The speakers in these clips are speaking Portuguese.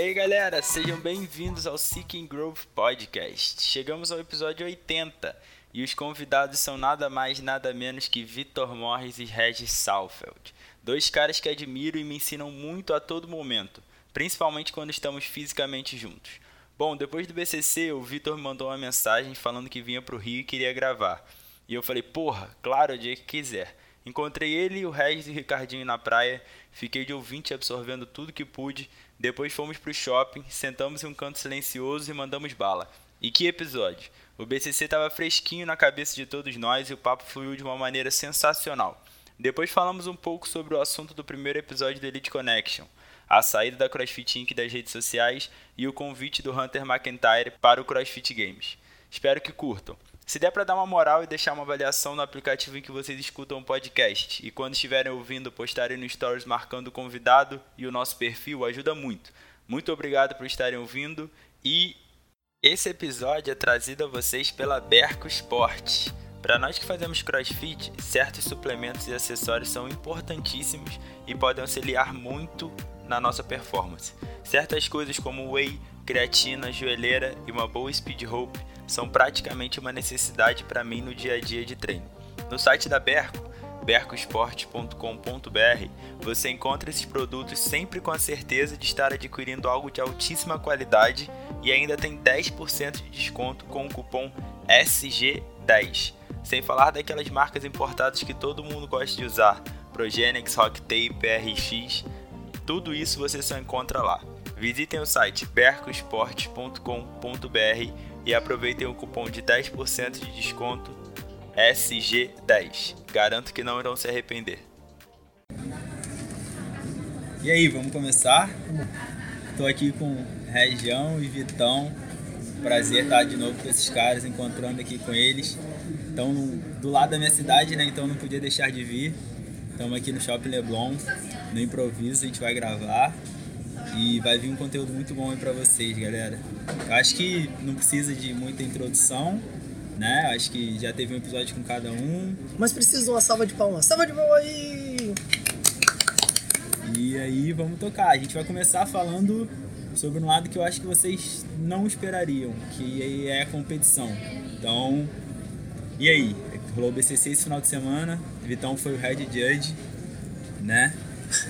E aí galera, sejam bem-vindos ao Seeking Growth Podcast. Chegamos ao episódio 80 e os convidados são nada mais nada menos que Vitor Morris e Regis Salfeld. Dois caras que admiro e me ensinam muito a todo momento, principalmente quando estamos fisicamente juntos. Bom, depois do BCC, o Vitor mandou uma mensagem falando que vinha pro Rio e queria gravar. E eu falei, porra, claro, o dia que quiser. Encontrei ele, o Regis e o Ricardinho na praia, fiquei de ouvinte absorvendo tudo que pude. Depois fomos pro shopping, sentamos em um canto silencioso e mandamos bala. E que episódio! O BCC estava fresquinho na cabeça de todos nós e o papo fluiu de uma maneira sensacional. Depois falamos um pouco sobre o assunto do primeiro episódio do Elite Connection, a saída da CrossFit Inc. das redes sociais e o convite do Hunter McIntyre para o CrossFit Games. Espero que curtam. Se der para dar uma moral e deixar uma avaliação no aplicativo em que vocês escutam o podcast, e quando estiverem ouvindo, postarem no Stories marcando o convidado e o nosso perfil, ajuda muito. Muito obrigado por estarem ouvindo e esse episódio é trazido a vocês pela Berco Esportes. Para nós que fazemos crossfit, certos suplementos e acessórios são importantíssimos e podem auxiliar muito na nossa performance. Certas coisas como whey, creatina, joelheira e uma boa speed rope são praticamente uma necessidade para mim no dia a dia de treino. No site da Berco, bercosport.com.br, você encontra esses produtos sempre com a certeza de estar adquirindo algo de altíssima qualidade e ainda tem 10% de desconto com o cupom SG10. Sem falar daquelas marcas importadas que todo mundo gosta de usar, Progenex, Rocktape, RX, tudo isso você só encontra lá. Visitem o site bercosport.com.br e aproveitem o cupom de 10% de desconto SG10. Garanto que não irão se arrepender. E aí, vamos começar? Estou aqui com Região e Vitão. Prazer estar de novo com esses caras, encontrando aqui com eles. Estão do lado da minha cidade, né? Então não podia deixar de vir. Estamos aqui no Shopping Leblon, no improviso, a gente vai gravar. E vai vir um conteúdo muito bom aí pra vocês, galera. Eu acho que não precisa de muita introdução, né? Acho que já teve um episódio com cada um. Mas precisa de uma salva de palmas. Salva de palmas aí! E aí vamos tocar. A gente vai começar falando sobre um lado que eu acho que vocês não esperariam, que é a competição. Então, e aí? Rolou o BCC esse final de semana, Vitão foi o head judge, né?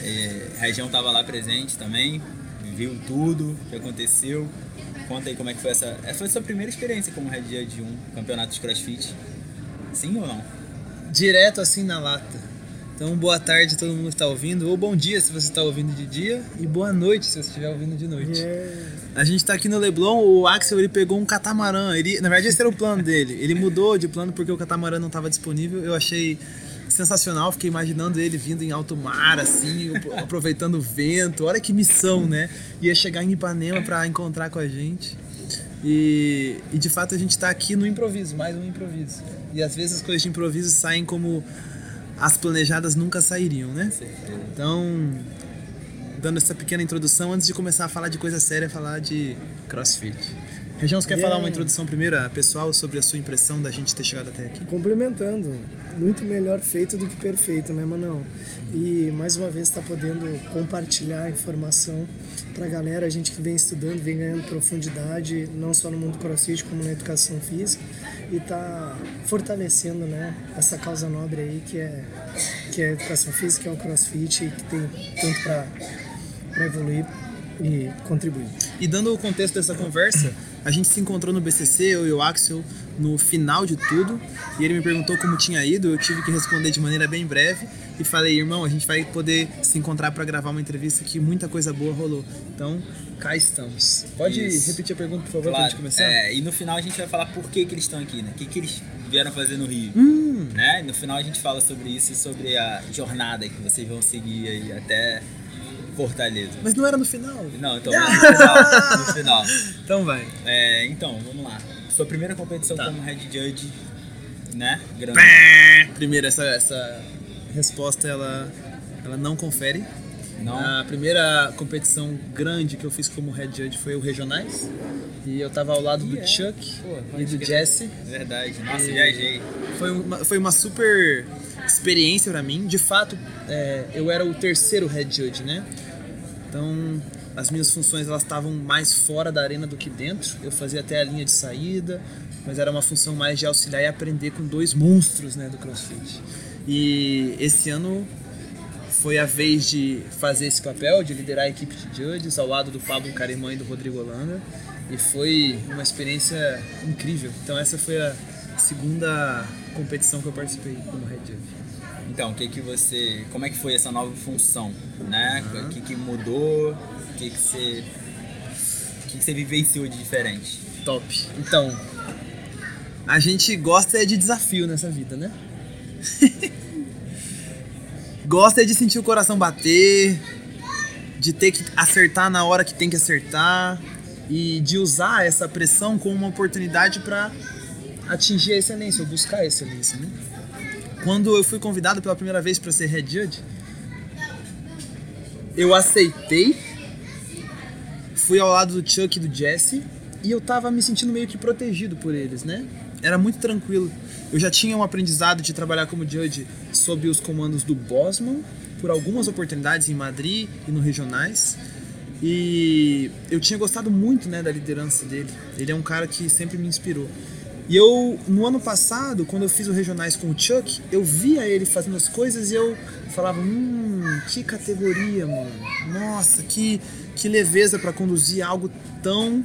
É, Região tava lá presente também, viu tudo que aconteceu. Conta aí como é que foi essa. Essa foi a sua primeira experiência como head judge de um campeonato de crossfit? Sim ou não? Direto assim na lata. Então, boa tarde a todo mundo que está ouvindo, ou bom dia se você está ouvindo de dia, e boa noite se você estiver ouvindo de noite. Yeah. A gente está aqui no Leblon, o Axel ele pegou um catamarã, ele, na verdade esse era o plano dele, ele mudou de plano porque o catamarã não estava disponível, eu achei sensacional, fiquei imaginando ele vindo em alto mar, assim, aproveitando o vento, olha que missão, né? Ia chegar em Ipanema para encontrar com a gente. E, e de fato a gente está aqui no improviso, mais um improviso. E às vezes as coisas de improviso saem como as planejadas nunca sairiam, né? Então, dando essa pequena introdução, antes de começar a falar de coisa séria, falar de crossfit. Região, você quer yeah. falar uma introdução primeiro, pessoal, sobre a sua impressão da gente ter chegado até aqui? Complementando, muito melhor feito do que perfeito, né, Manão? E mais uma vez está podendo compartilhar informação para a galera, a gente que vem estudando, vem ganhando profundidade, não só no mundo crossfit, como na educação física, e está fortalecendo né, essa causa nobre aí que é, que é a educação física, que é o crossfit, e que tem tanto para evoluir e contribuir. E dando o contexto dessa conversa, a gente se encontrou no BCC, eu e o Axel, no final de tudo, e ele me perguntou como tinha ido, eu tive que responder de maneira bem breve e falei, irmão, a gente vai poder se encontrar para gravar uma entrevista que muita coisa boa rolou. Então, cá estamos. Pode Isso. repetir a pergunta, por favor, claro. pra gente começar? É, e no final a gente vai falar por que, que eles estão aqui, né? O que, que eles vieram fazer no Rio. Hum. Né? E no final a gente fala sobre isso e sobre a jornada que vocês vão seguir aí até Fortaleza. Mas não era no final? Não, então no final. no final. Então vai. É, então, vamos lá. Sua primeira competição tá. como head judge, né? Grande. Primeiro, essa, essa resposta ela, ela não confere. Não. A primeira competição grande que eu fiz como head judge foi o Regionais. E eu tava ao lado do é. Chuck Pô, e do Jesse. Verdade, nossa, e viajei. Foi uma, foi uma super experiência para mim. De fato, é, eu era o terceiro head judge, né? Então, as minhas funções elas estavam mais fora da arena do que dentro. Eu fazia até a linha de saída, mas era uma função mais de auxiliar e aprender com dois monstros né, do CrossFit. E esse ano foi a vez de fazer esse papel, de liderar a equipe de judges ao lado do Pablo Carimã e do Rodrigo Holanda. E foi uma experiência incrível. Então essa foi a segunda competição que eu participei como head judge. Então, o que que você, como é que foi essa nova função, né? O que que mudou? O que que você, o que que você vivenciou de diferente? Top. Então, a gente gosta de desafio nessa vida, né? gosta de sentir o coração bater, de ter que acertar na hora que tem que acertar e de usar essa pressão como uma oportunidade para atingir a excelência, ou buscar a excelência, né? Quando eu fui convidado pela primeira vez para ser head judge, eu aceitei, fui ao lado do Chuck e do Jesse e eu tava me sentindo meio que protegido por eles, né? Era muito tranquilo. Eu já tinha um aprendizado de trabalhar como judge sob os comandos do Bosman por algumas oportunidades em Madrid e no regionais. E eu tinha gostado muito, né, da liderança dele. Ele é um cara que sempre me inspirou. E eu, no ano passado, quando eu fiz o Regionais com o Chuck, eu via ele fazendo as coisas e eu falava, hum, que categoria, mano. Nossa, que, que leveza para conduzir algo tão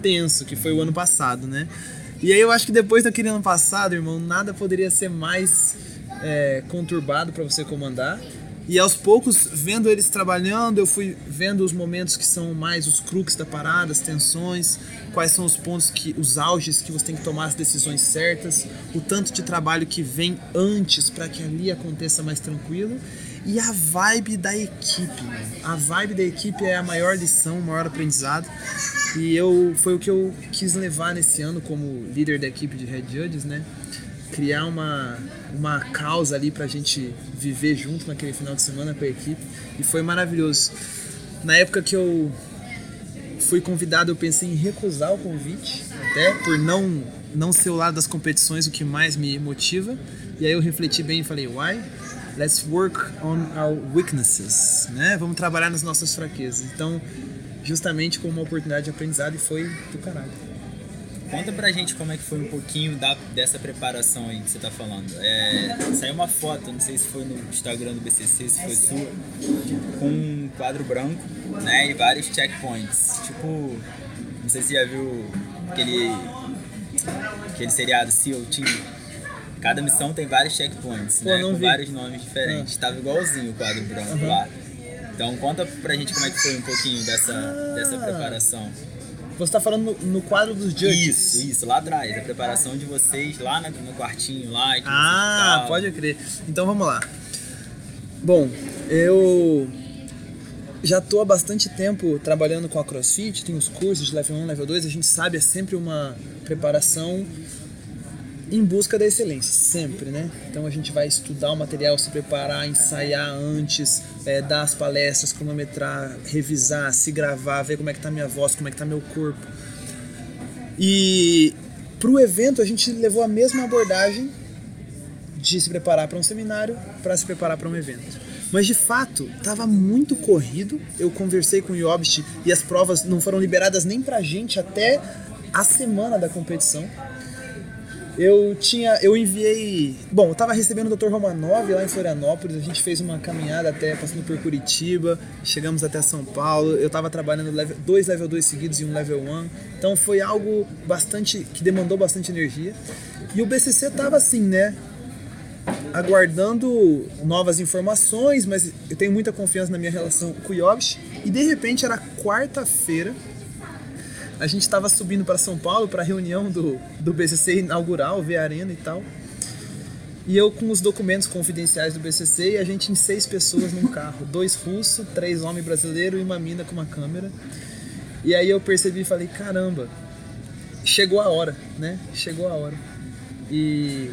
tenso que foi o ano passado, né? E aí eu acho que depois daquele ano passado, irmão, nada poderia ser mais é, conturbado para você comandar. E aos poucos, vendo eles trabalhando, eu fui vendo os momentos que são mais os crux da parada, as tensões, quais são os pontos que os auges que você tem que tomar as decisões certas, o tanto de trabalho que vem antes para que ali aconteça mais tranquilo e a vibe da equipe. A vibe da equipe é a maior lição, o maior aprendizado. E eu foi o que eu quis levar nesse ano como líder da equipe de Red Judges, né? criar uma, uma causa ali pra gente viver junto naquele final de semana com a equipe e foi maravilhoso. Na época que eu fui convidado, eu pensei em recusar o convite, até por não não ser o lado das competições o que mais me motiva. E aí eu refleti bem e falei, why? Let's work on our weaknesses, né? Vamos trabalhar nas nossas fraquezas. Então, justamente como uma oportunidade de aprendizado e foi do caralho. Conta pra gente como é que foi um pouquinho da, dessa preparação aí que você tá falando. É, saiu uma foto, não sei se foi no Instagram do BCC, se foi sua, com um quadro branco, né, e vários checkpoints. Tipo, não sei se já viu aquele, aquele seriado SEAL Team. Cada missão tem vários checkpoints, Pô, né, com vi. vários nomes diferentes. Ah. Tava igualzinho o quadro branco uhum. lá. Então conta pra gente como é que foi um pouquinho dessa, ah. dessa preparação. Você está falando no, no, quadro dos judges. Isso, isso, lá atrás. A preparação de vocês lá no, no quartinho lá. ah, pode crer. Então vamos lá. Bom, eu já estou há bastante tempo trabalhando com a CrossFit, tem os cursos de level 1, level 2, a gente sabe, é sempre uma preparação em busca da excelência, sempre, né? Então a gente vai estudar o material, se preparar, ensaiar antes, é, dar as palestras, cronometrar, revisar, se gravar, ver como é que tá minha voz, como é que tá meu corpo. E para o evento a gente levou a mesma abordagem de se preparar para um seminário para se preparar para um evento. Mas de fato, estava muito corrido. Eu conversei com o Yobst e as provas não foram liberadas nem para a gente até a semana da competição. Eu tinha, eu enviei, bom, eu tava recebendo o Dr. Romanov lá em Florianópolis, a gente fez uma caminhada até passando por Curitiba, chegamos até São Paulo, eu tava trabalhando level, dois level 2 seguidos e um level 1. Então foi algo bastante que demandou bastante energia. E o BCC tava assim, né? Aguardando novas informações, mas eu tenho muita confiança na minha relação com o Yobs. E de repente era quarta-feira, a gente estava subindo para São Paulo para a reunião do, do BCC inaugural, ver a arena e tal. E eu com os documentos confidenciais do BCC e a gente em seis pessoas num carro, dois russos, três homens brasileiros e uma mina com uma câmera. E aí eu percebi e falei, caramba, chegou a hora, né? Chegou a hora. E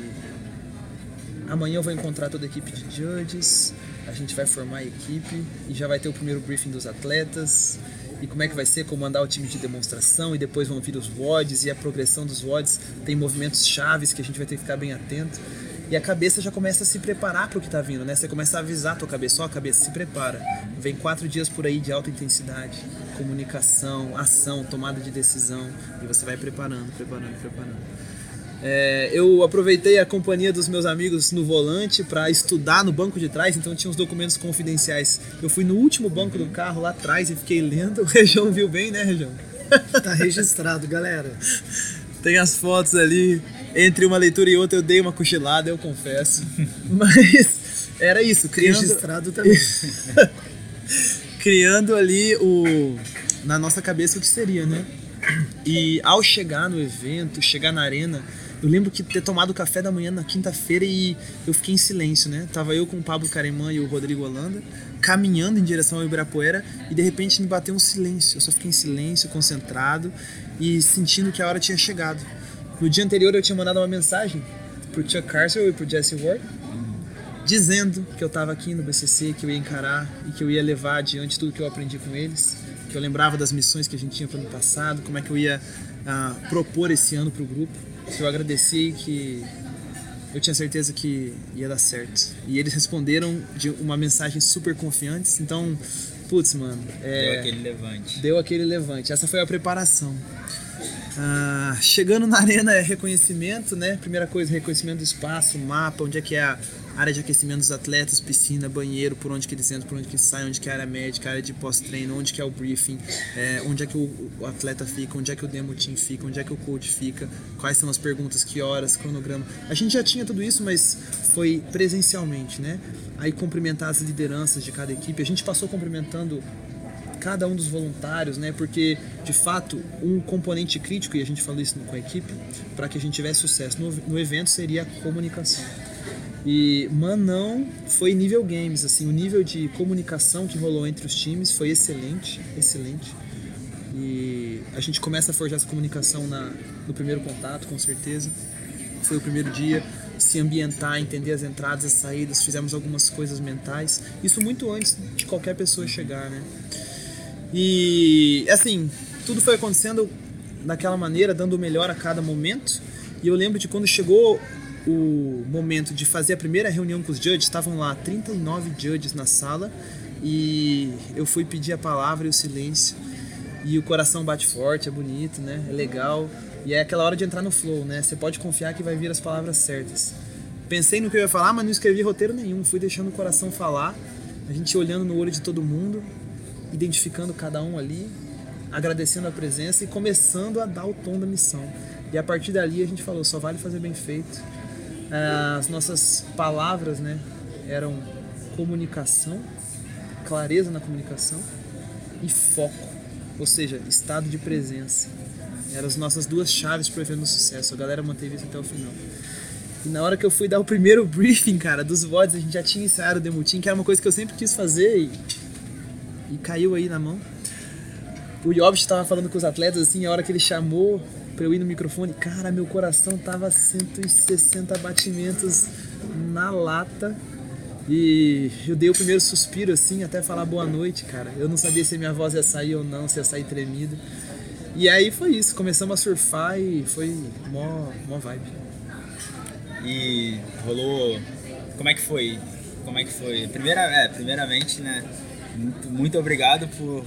amanhã eu vou encontrar toda a equipe de judges, a gente vai formar a equipe e já vai ter o primeiro briefing dos atletas e como é que vai ser comandar o time de demonstração e depois vão vir os WODs e a progressão dos WODs tem movimentos chaves que a gente vai ter que ficar bem atento. e a cabeça já começa a se preparar para o que está vindo, né? Você começa a avisar a tua cabeça, ó, cabeça, se prepara. Vem quatro dias por aí de alta intensidade, comunicação, ação, tomada de decisão, e você vai preparando, preparando, preparando. É, eu aproveitei a companhia dos meus amigos no volante para estudar no banco de trás, então tinha uns documentos confidenciais. Eu fui no último banco do carro lá atrás e fiquei lendo. O Região viu bem, né, Região? Tá registrado, galera. Tem as fotos ali. Entre uma leitura e outra eu dei uma cochilada, eu confesso. Mas era isso, criando... Registrado também. criando ali o na nossa cabeça o que seria, né? E ao chegar no evento, chegar na arena, eu lembro que ter tomado café da manhã na quinta-feira e eu fiquei em silêncio, né? Tava eu com o Pablo Caremã e o Rodrigo Holanda caminhando em direção ao Ibirapuera e de repente me bateu um silêncio. Eu só fiquei em silêncio, concentrado e sentindo que a hora tinha chegado. No dia anterior eu tinha mandado uma mensagem pro Chuck Carcel e pro Jesse Ward dizendo que eu estava aqui no BCC, que eu ia encarar e que eu ia levar adiante tudo que eu aprendi com eles, que eu lembrava das missões que a gente tinha para o ano passado, como é que eu ia uh, propor esse ano para o grupo. Que eu agradeci que eu tinha certeza que ia dar certo. E eles responderam de uma mensagem super confiantes. Então, putz, mano. É, deu aquele levante. Deu aquele levante. Essa foi a preparação. Ah, chegando na arena é reconhecimento, né? Primeira coisa, reconhecimento do espaço, mapa, onde é que é a área de aquecimento dos atletas, piscina, banheiro, por onde que eles entram, por onde que saem, onde que é a área médica, a área de pós-treino, onde que é o briefing, é, onde é que o, o, atleta fica, onde é que o demo team fica, onde é que o coach fica, quais são as perguntas, que horas, cronograma. A gente já tinha tudo isso, mas foi presencialmente, né? Aí cumprimentar as lideranças de cada equipe. A gente passou cumprimentando cada um dos voluntários, né? Porque de fato um componente crítico e a gente falou isso com a equipe para que a gente tivesse sucesso no, no evento seria a comunicação. E Manão foi nível games, assim, o nível de comunicação que rolou entre os times foi excelente, excelente. E a gente começa a forjar essa comunicação na, no primeiro contato, com certeza. Foi o primeiro dia, se ambientar, entender as entradas, as saídas, fizemos algumas coisas mentais. Isso muito antes de qualquer pessoa chegar, né? E assim, tudo foi acontecendo daquela maneira, dando o melhor a cada momento. E eu lembro de quando chegou o momento de fazer a primeira reunião com os judges, estavam lá 39 judges na sala e eu fui pedir a palavra e o silêncio. E o coração bate forte, é bonito, né? É legal. E é aquela hora de entrar no flow, né? Você pode confiar que vai vir as palavras certas. Pensei no que eu ia falar, mas não escrevi roteiro nenhum. Fui deixando o coração falar, a gente olhando no olho de todo mundo, identificando cada um ali, agradecendo a presença e começando a dar o tom da missão. E a partir dali a gente falou, só vale fazer bem feito. É, as nossas palavras, né, eram comunicação, clareza na comunicação e foco, ou seja, estado de presença. Eram as nossas duas chaves para o evento sucesso. A galera manteve isso até o final. E na hora que eu fui dar o primeiro briefing, cara, dos VODs, a gente já tinha ensaiado o demutim, que era uma coisa que eu sempre quis fazer e, e caiu aí na mão. O Yobst estava falando com os atletas, assim, a hora que ele chamou pra eu ir no microfone, cara, meu coração tava 160 batimentos na lata. E eu dei o primeiro suspiro assim, até falar boa noite, cara. Eu não sabia se minha voz ia sair ou não, se ia sair tremida. E aí foi isso, começamos a surfar e foi mó, mó vibe. E rolou. Como é que foi? Como é que foi? Primeira, é, primeiramente, né? Muito, muito obrigado por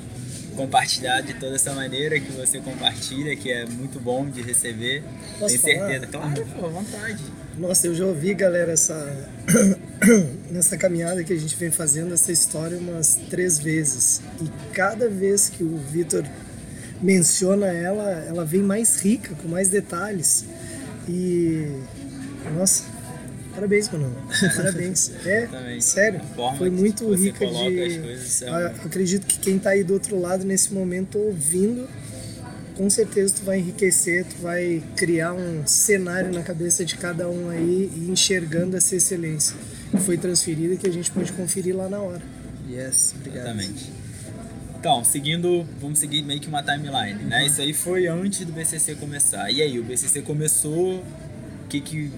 compartilhar de toda essa maneira que você compartilha, que é muito bom de receber. Posso Tenho certeza. Falar? Claro, pô, vontade. Nossa, eu já ouvi, galera, essa nessa caminhada que a gente vem fazendo essa história umas três vezes. E cada vez que o Vitor menciona ela, ela vem mais rica, com mais detalhes. E nossa, Parabéns, mano. Parabéns. É, sério. Foi muito rica de. Coisas, é Acredito que quem tá aí do outro lado nesse momento ouvindo, com certeza tu vai enriquecer, tu vai criar um cenário na cabeça de cada um aí e enxergando essa excelência que foi transferida e que a gente pode conferir lá na hora. Yes, obrigado. Exatamente. Então, seguindo, vamos seguir meio que uma timeline, né? Isso aí foi antes do BCC começar. E aí, o BCC começou, o que que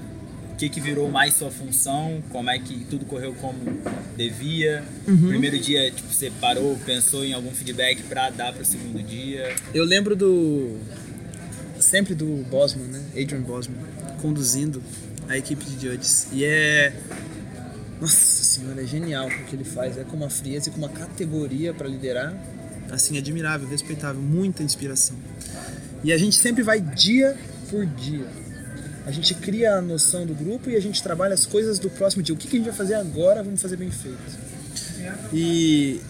que, que virou mais sua função, como é que tudo correu como devia. Uhum. Primeiro dia, tipo, você parou, pensou em algum feedback para dar para o segundo dia. Eu lembro do sempre do Bosman, né? Adrian Bosman, conduzindo a equipe de judges. E é. Nossa senhora, é genial o que ele faz. É com uma frieza e com uma categoria para liderar. Assim, admirável, respeitável, muita inspiração. E a gente sempre vai dia por dia. A gente cria a noção do grupo e a gente trabalha as coisas do próximo dia. O que, que a gente vai fazer agora, vamos fazer bem feito. E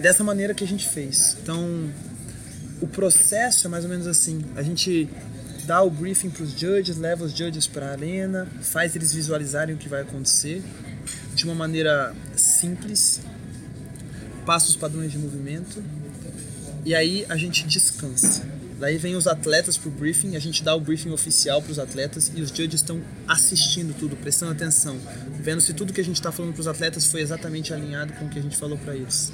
dessa maneira que a gente fez. Então, o processo é mais ou menos assim. A gente dá o briefing para os judges, leva os judges para a arena, faz eles visualizarem o que vai acontecer de uma maneira simples, passa os padrões de movimento e aí a gente descansa. Daí vem os atletas pro briefing, a gente dá o briefing oficial para os atletas e os judges estão assistindo tudo, prestando atenção, vendo se tudo que a gente está falando para os atletas foi exatamente alinhado com o que a gente falou para eles.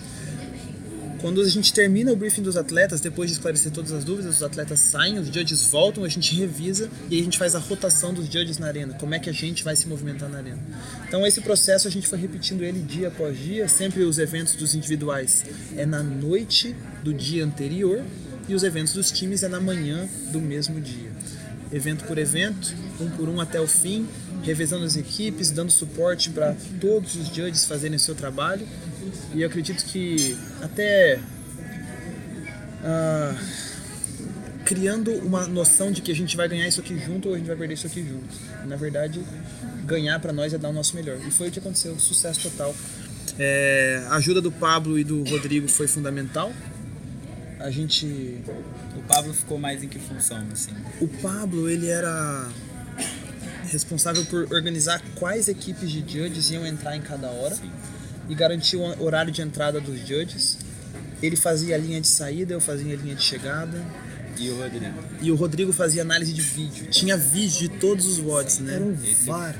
Quando a gente termina o briefing dos atletas, depois de esclarecer todas as dúvidas, os atletas saem, os judges voltam, a gente revisa e a gente faz a rotação dos judges na arena, como é que a gente vai se movimentar na arena. Então esse processo a gente foi repetindo ele dia após dia, sempre os eventos dos individuais é na noite do dia anterior e os eventos dos times é na manhã do mesmo dia. Evento por evento, um por um até o fim, revezando as equipes, dando suporte para todos os judges fazerem o seu trabalho e eu acredito que até uh, criando uma noção de que a gente vai ganhar isso aqui junto ou a gente vai perder isso aqui junto. Na verdade, ganhar para nós é dar o nosso melhor. E foi o que aconteceu, sucesso total. É, a ajuda do Pablo e do Rodrigo foi fundamental. A gente. O Pablo ficou mais em que função, assim? O Pablo, ele era responsável por organizar quais equipes de judges iam entrar em cada hora. Sim e garantia o horário de entrada dos judges. Ele fazia a linha de saída, eu fazia a linha de chegada. E o Rodrigo? E o Rodrigo fazia análise de vídeo. Tinha vídeo de todos os WODs, né? Era um VAR.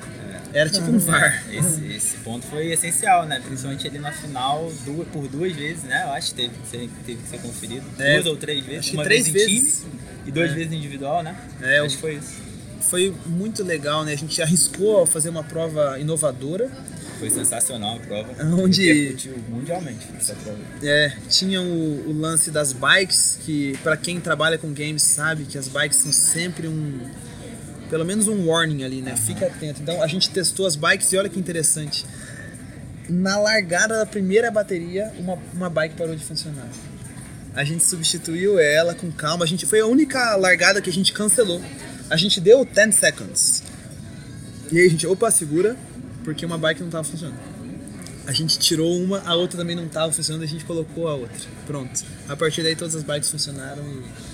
Era tipo um VAR. Esse, esse, ponto foi essencial, né? Principalmente ali na final, duas, por duas vezes, né? Eu acho que teve, teve que ser conferido. É, duas ou três vezes. Uma três vez vezes. time e duas é. vezes individual, né? É, acho que foi isso. Foi muito legal, né? A gente arriscou fazer uma prova inovadora foi sensacional a prova. Onde mundialmente essa prova. É, tinha o, o lance das bikes, que para quem trabalha com games sabe que as bikes são sempre um pelo menos um warning ali, né? Fica atento. Então a gente testou as bikes e olha que interessante. Na largada da primeira bateria, uma, uma bike parou de funcionar. A gente substituiu ela com calma. A gente foi a única largada que a gente cancelou. A gente deu 10 seconds. E aí a gente, opa, segura, porque uma bike não estava funcionando. A gente tirou uma, a outra também não estava funcionando, a gente colocou a outra. Pronto. A partir daí todas as bikes funcionaram e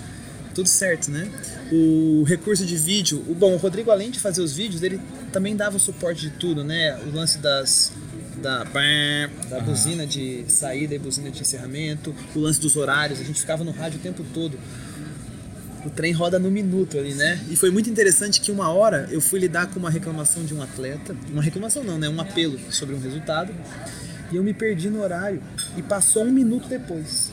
tudo certo, né? O recurso de vídeo, o bom, o Rodrigo além de fazer os vídeos, ele também dava o suporte de tudo, né? O lance das da, da buzina de saída e buzina de encerramento, o lance dos horários, a gente ficava no rádio o tempo todo o trem roda no minuto ali, né? E foi muito interessante que uma hora eu fui lidar com uma reclamação de um atleta, uma reclamação não, né? Um apelo sobre um resultado, e eu me perdi no horário e passou um minuto depois.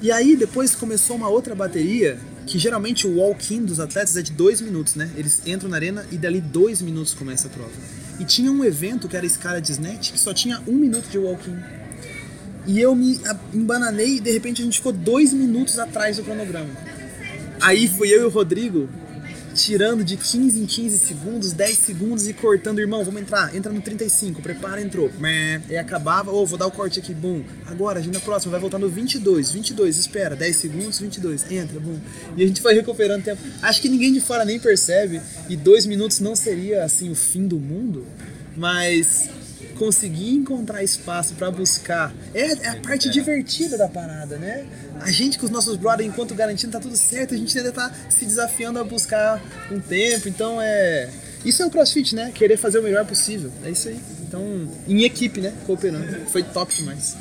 E aí depois começou uma outra bateria que geralmente o walk-in dos atletas é de dois minutos, né? Eles entram na arena e dali dois minutos começa a prova. E tinha um evento que era escala de snatch que só tinha um minuto de walk-in. E eu me embananei e de repente a gente ficou dois minutos atrás do cronograma. Aí fui eu e o Rodrigo tirando de 15 em 15 segundos, 10 segundos e cortando, irmão, vamos entrar, entra no 35, prepara, entrou. E acabava, ou oh, vou dar o corte aqui, bum. Agora, a gente na próxima vai voltar no 22, 22, espera, 10 segundos, 22, entra, bum. E a gente vai recuperando tempo. Acho que ninguém de fora nem percebe, e dois minutos não seria, assim, o fim do mundo, mas conseguir encontrar espaço para buscar é, é, a parte divertida da parada, né? A gente com os nossos brothers, enquanto garantindo tá tudo certo, a gente ainda tá se desafiando a buscar um tempo, então é. Isso é o crossfit, né? Querer fazer o melhor possível. É isso aí. Então, em equipe, né? Cooperando. Foi top demais.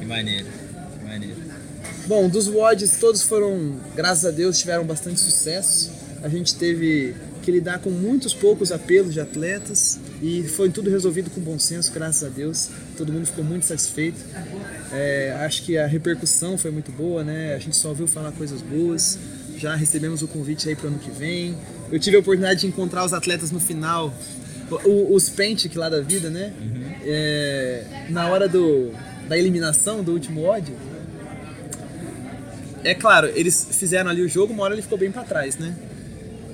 Que maneiro. Que maneiro. Bom, dos WODs, todos foram, graças a Deus, tiveram bastante sucesso. A gente teve que lidar com muitos poucos apelos de atletas e foi tudo resolvido com bom senso, graças a Deus. Todo mundo ficou muito satisfeito. É, acho que a repercussão foi muito boa, né? A gente só ouviu falar coisas boas. Já recebemos o convite aí para o ano que vem. Eu tive a oportunidade de encontrar os atletas no final, os Pentic lá da vida, né? Uhum. É, na hora do, da eliminação do último ódio. É claro, eles fizeram ali o jogo, uma hora ele ficou bem para trás, né?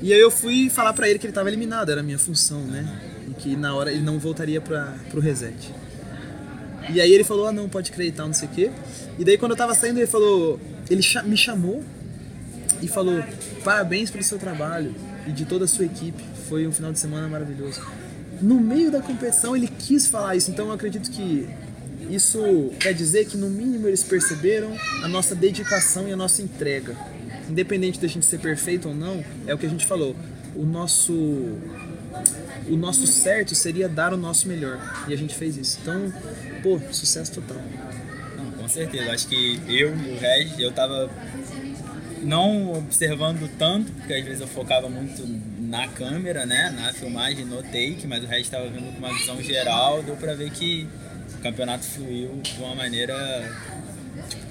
E aí eu fui falar para ele que ele estava eliminado, era a minha função, né? E que na hora ele não voltaria para pro reset. E aí ele falou, ah não, pode crer e tal, não sei o quê. E daí quando eu tava saindo, ele falou, ele me chamou e falou, parabéns pelo seu trabalho e de toda a sua equipe. Foi um final de semana maravilhoso. No meio da competição ele quis falar isso, então eu acredito que isso quer dizer que no mínimo eles perceberam a nossa dedicação e a nossa entrega. Independente da gente ser perfeito ou não, é o que a gente falou. O nosso o nosso certo seria dar o nosso melhor. E a gente fez isso. Então, pô, sucesso total. Não, com certeza. Acho que eu o Regis, eu tava não observando tanto, porque às vezes eu focava muito na câmera, né, na filmagem, no take, mas o Regis estava vendo com uma visão geral, deu para ver que o campeonato fluiu de uma maneira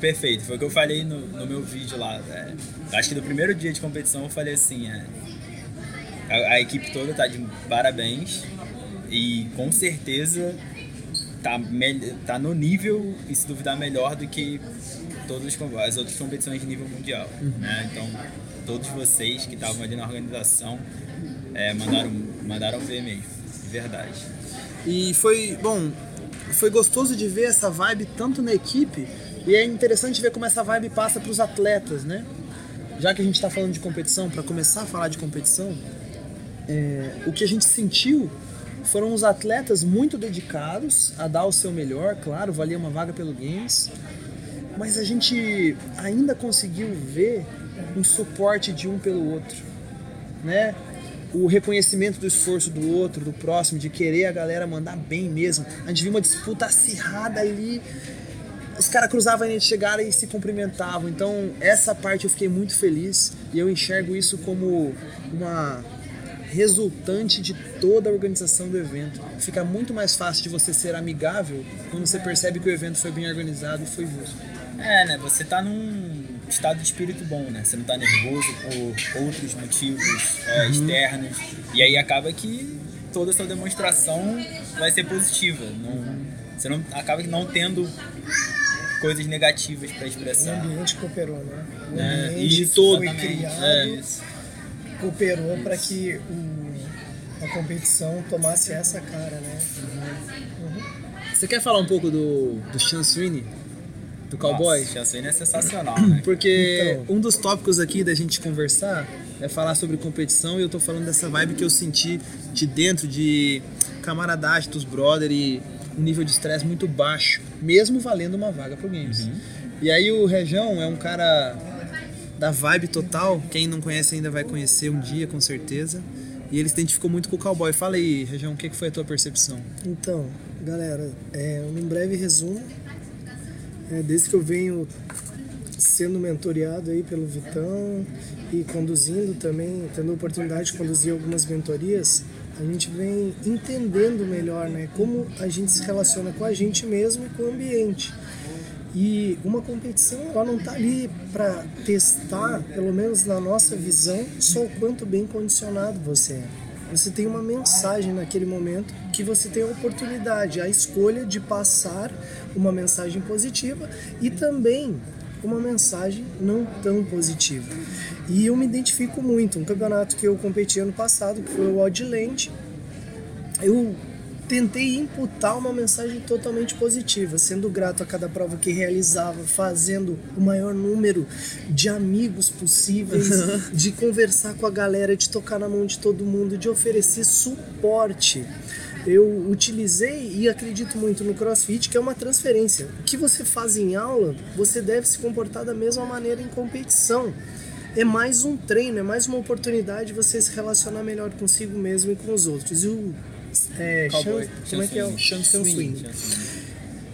perfeita. Foi o que eu falei no, no meu vídeo lá. É, acho que no primeiro dia de competição eu falei assim, é, a, a, equipe toda tá de parabéns e com certeza tá, tá no nível, e se duvidar, melhor do que todas as outras competições de nível mundial. Né? Então, todos vocês que estavam ali na organização é, mandaram, mandaram ver mesmo, de verdade. E foi, bom, foi gostoso de ver essa vibe tanto na equipe e é interessante ver como essa vibe passa para os atletas, né? Já que a gente está falando de competição, para começar a falar de competição, é, o que a gente sentiu foram os atletas muito dedicados a dar o seu melhor, claro, valia uma vaga pelo Games, mas a gente ainda conseguiu ver um suporte de um pelo outro, né? O reconhecimento do esforço do outro, do próximo, de querer a galera mandar bem mesmo. A gente viu uma disputa acirrada ali. Os caras cruzavam gente, chegaram e se cumprimentavam. Então, essa parte eu fiquei muito feliz e eu enxergo isso como uma resultante de toda a organização do evento. Fica muito mais fácil de você ser amigável quando você percebe que o evento foi bem organizado e foi justo. É, né? Você tá num estado de espírito bom, né? Você não tá nervoso por outros motivos é, uhum. externos. E aí acaba que toda a sua demonstração vai ser positiva. Não, você não acaba não tendo coisas negativas para expressar. O ambiente cooperou, né? O é, ambiente e todo foi criado, é. cooperou para que o, a competição tomasse essa cara, né? Uhum. Você quer falar um pouco do, do Sweeney? do cowboy. Nossa, é sensacional, né? Porque então. um dos tópicos aqui da gente conversar é falar sobre competição e eu tô falando dessa vibe que eu senti de dentro, de camaradagem dos brother e um nível de estresse muito baixo, mesmo valendo uma vaga pro Games. Uhum. E aí o Rejão é um cara da vibe total, quem não conhece ainda vai conhecer um dia com certeza. E ele se identificou muito com o cowboy. Fala aí, Rejão, o que foi a tua percepção? Então, galera, é, um breve resumo, é, desde que eu venho sendo mentoreado aí pelo Vitão e conduzindo também, tendo a oportunidade de conduzir algumas mentorias, a gente vem entendendo melhor, né, como a gente se relaciona com a gente mesmo e com o ambiente. E uma competição, ela não está ali para testar, pelo menos na nossa visão, só o quanto bem condicionado você é. Você tem uma mensagem naquele momento que você tem a oportunidade, a escolha de passar uma mensagem positiva e também uma mensagem não tão positiva. E eu me identifico muito. Um campeonato que eu competi ano passado, que foi o Oddland, eu tentei imputar uma mensagem totalmente positiva, sendo grato a cada prova que realizava, fazendo o maior número de amigos possíveis, de conversar com a galera, de tocar na mão de todo mundo, de oferecer suporte eu utilizei e acredito muito no CrossFit, que é uma transferência. O que você faz em aula, você deve se comportar da mesma maneira em competição. É mais um treino, é mais uma oportunidade de você se relacionar melhor consigo mesmo e com os outros. E o é, Cowboy, como é que é o Sean Swing?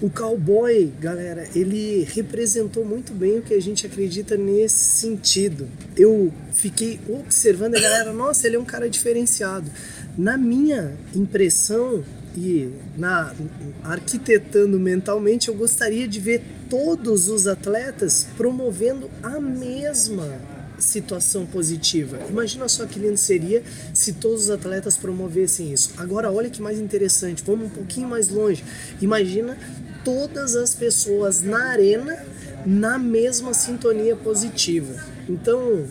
O cowboy, galera, ele representou muito bem o que a gente acredita nesse sentido. Eu fiquei observando a galera, nossa, ele é um cara diferenciado. Na minha impressão e na arquitetando mentalmente, eu gostaria de ver todos os atletas promovendo a mesma situação positiva. Imagina só que lindo seria se todos os atletas promovessem isso. Agora, olha que mais interessante, vamos um pouquinho mais longe. Imagina todas as pessoas na arena na mesma sintonia positiva. Então,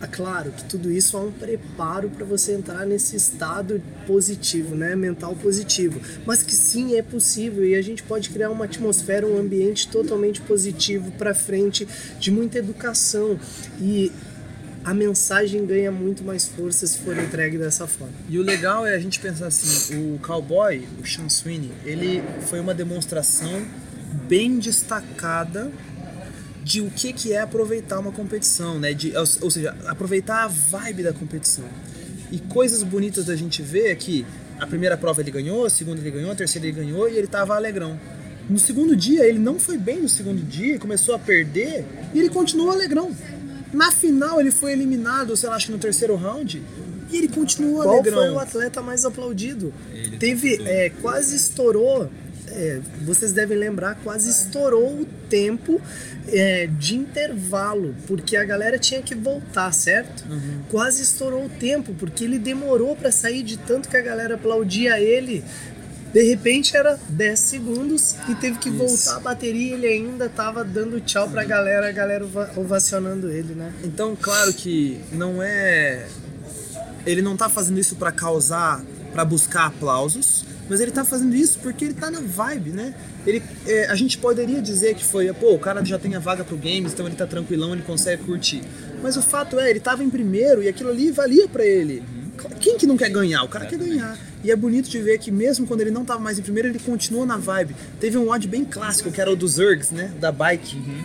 É claro que tudo isso é um preparo para você entrar nesse estado positivo, né, mental positivo, mas que sim é possível e a gente pode criar uma atmosfera, um ambiente totalmente positivo para frente, de muita educação e a mensagem ganha muito mais força se for entregue dessa forma. E o legal é a gente pensar assim, o cowboy, o Sean Sweeney, ele foi uma demonstração bem destacada de o que, que é aproveitar uma competição, né? De, ou seja, aproveitar a vibe da competição. E coisas bonitas da gente ver é que a primeira prova ele ganhou, a segunda ele ganhou, a terceira ele ganhou e ele tava alegrão. No segundo dia, ele não foi bem no segundo dia, começou a perder e ele continuou alegrão. Na final, ele foi eliminado, sei lá, acho que no terceiro round, e ele continuou Qual alegrão. foi o atleta mais aplaudido? Ele Teve, é, quase estourou é, vocês devem lembrar, quase estourou o tempo é, de intervalo, porque a galera tinha que voltar, certo? Uhum. Quase estourou o tempo, porque ele demorou para sair de tanto que a galera aplaudia ele. De repente era 10 segundos e teve que Isso. voltar a bateria e ele ainda tava dando tchau pra galera, a galera ovacionando ele, né? Então, claro que não é. Ele não tá fazendo isso para causar, para buscar aplausos, mas ele tá fazendo isso porque ele tá na vibe, né? Ele, é, a gente poderia dizer que foi, pô, o cara já tem a vaga pro games, então ele tá tranquilão, ele consegue curtir. Mas o fato é, ele tava em primeiro e aquilo ali valia para ele. Quem que não quer ganhar? O cara quer ganhar. E é bonito de ver que mesmo quando ele não tava mais em primeiro, ele continuou na vibe. Teve um odd bem clássico, que era o dos Zergs, né? Da bike. Uhum.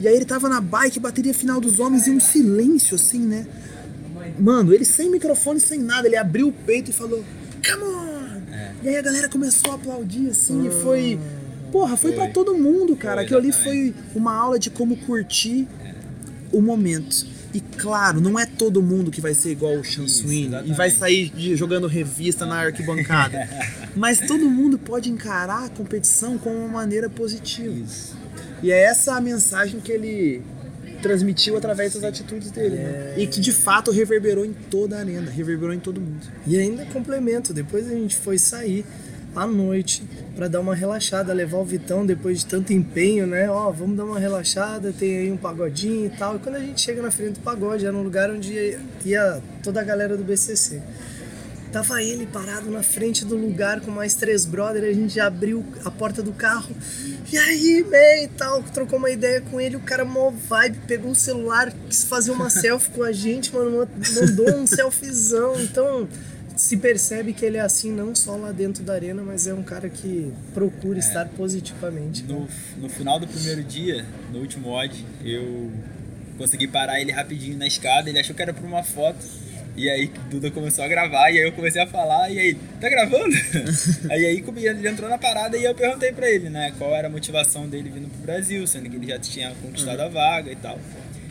E aí ele tava na bike, bateria final dos homens e um silêncio assim, né? Mano, ele sem microfone, sem nada, ele abriu o peito e falou: Come on! E aí a galera começou a aplaudir, assim, e foi. Porra, foi, foi. para todo mundo, cara. Foi, Aquilo ali foi uma aula de como curtir é. o momento. E claro, não é todo mundo que vai ser igual o Sweeney e vai sair de, jogando revista na arquibancada. Mas todo mundo pode encarar a competição com uma maneira positiva. Isso. E é essa a mensagem que ele transmitiu através das atitudes dele. Né? É... Né? E que de fato reverberou em toda a arena, reverberou em todo mundo. E ainda complemento, depois a gente foi sair à noite para dar uma relaxada, levar o Vitão depois de tanto empenho, né? Ó, oh, vamos dar uma relaxada, tem aí um pagodinho e tal. E quando a gente chega na frente do pagode, era um lugar onde ia toda a galera do BCC. Tava ele parado na frente do lugar com mais três brothers, a gente abriu a porta do carro. E aí, man, e tal, trocou uma ideia com ele, o cara mó vibe, pegou o celular, quis fazer uma selfie com a gente, mano, mandou um selfiezão. Então, se percebe que ele é assim não só lá dentro da arena, mas é um cara que procura é, estar positivamente. No, no final do primeiro dia, no último odd, eu consegui parar ele rapidinho na escada, ele achou que era por uma foto. E aí Duda começou a gravar, e aí eu comecei a falar, e aí, tá gravando? aí aí ele entrou na parada e eu perguntei pra ele, né, qual era a motivação dele vindo pro Brasil, sendo que ele já tinha conquistado uhum. a vaga e tal.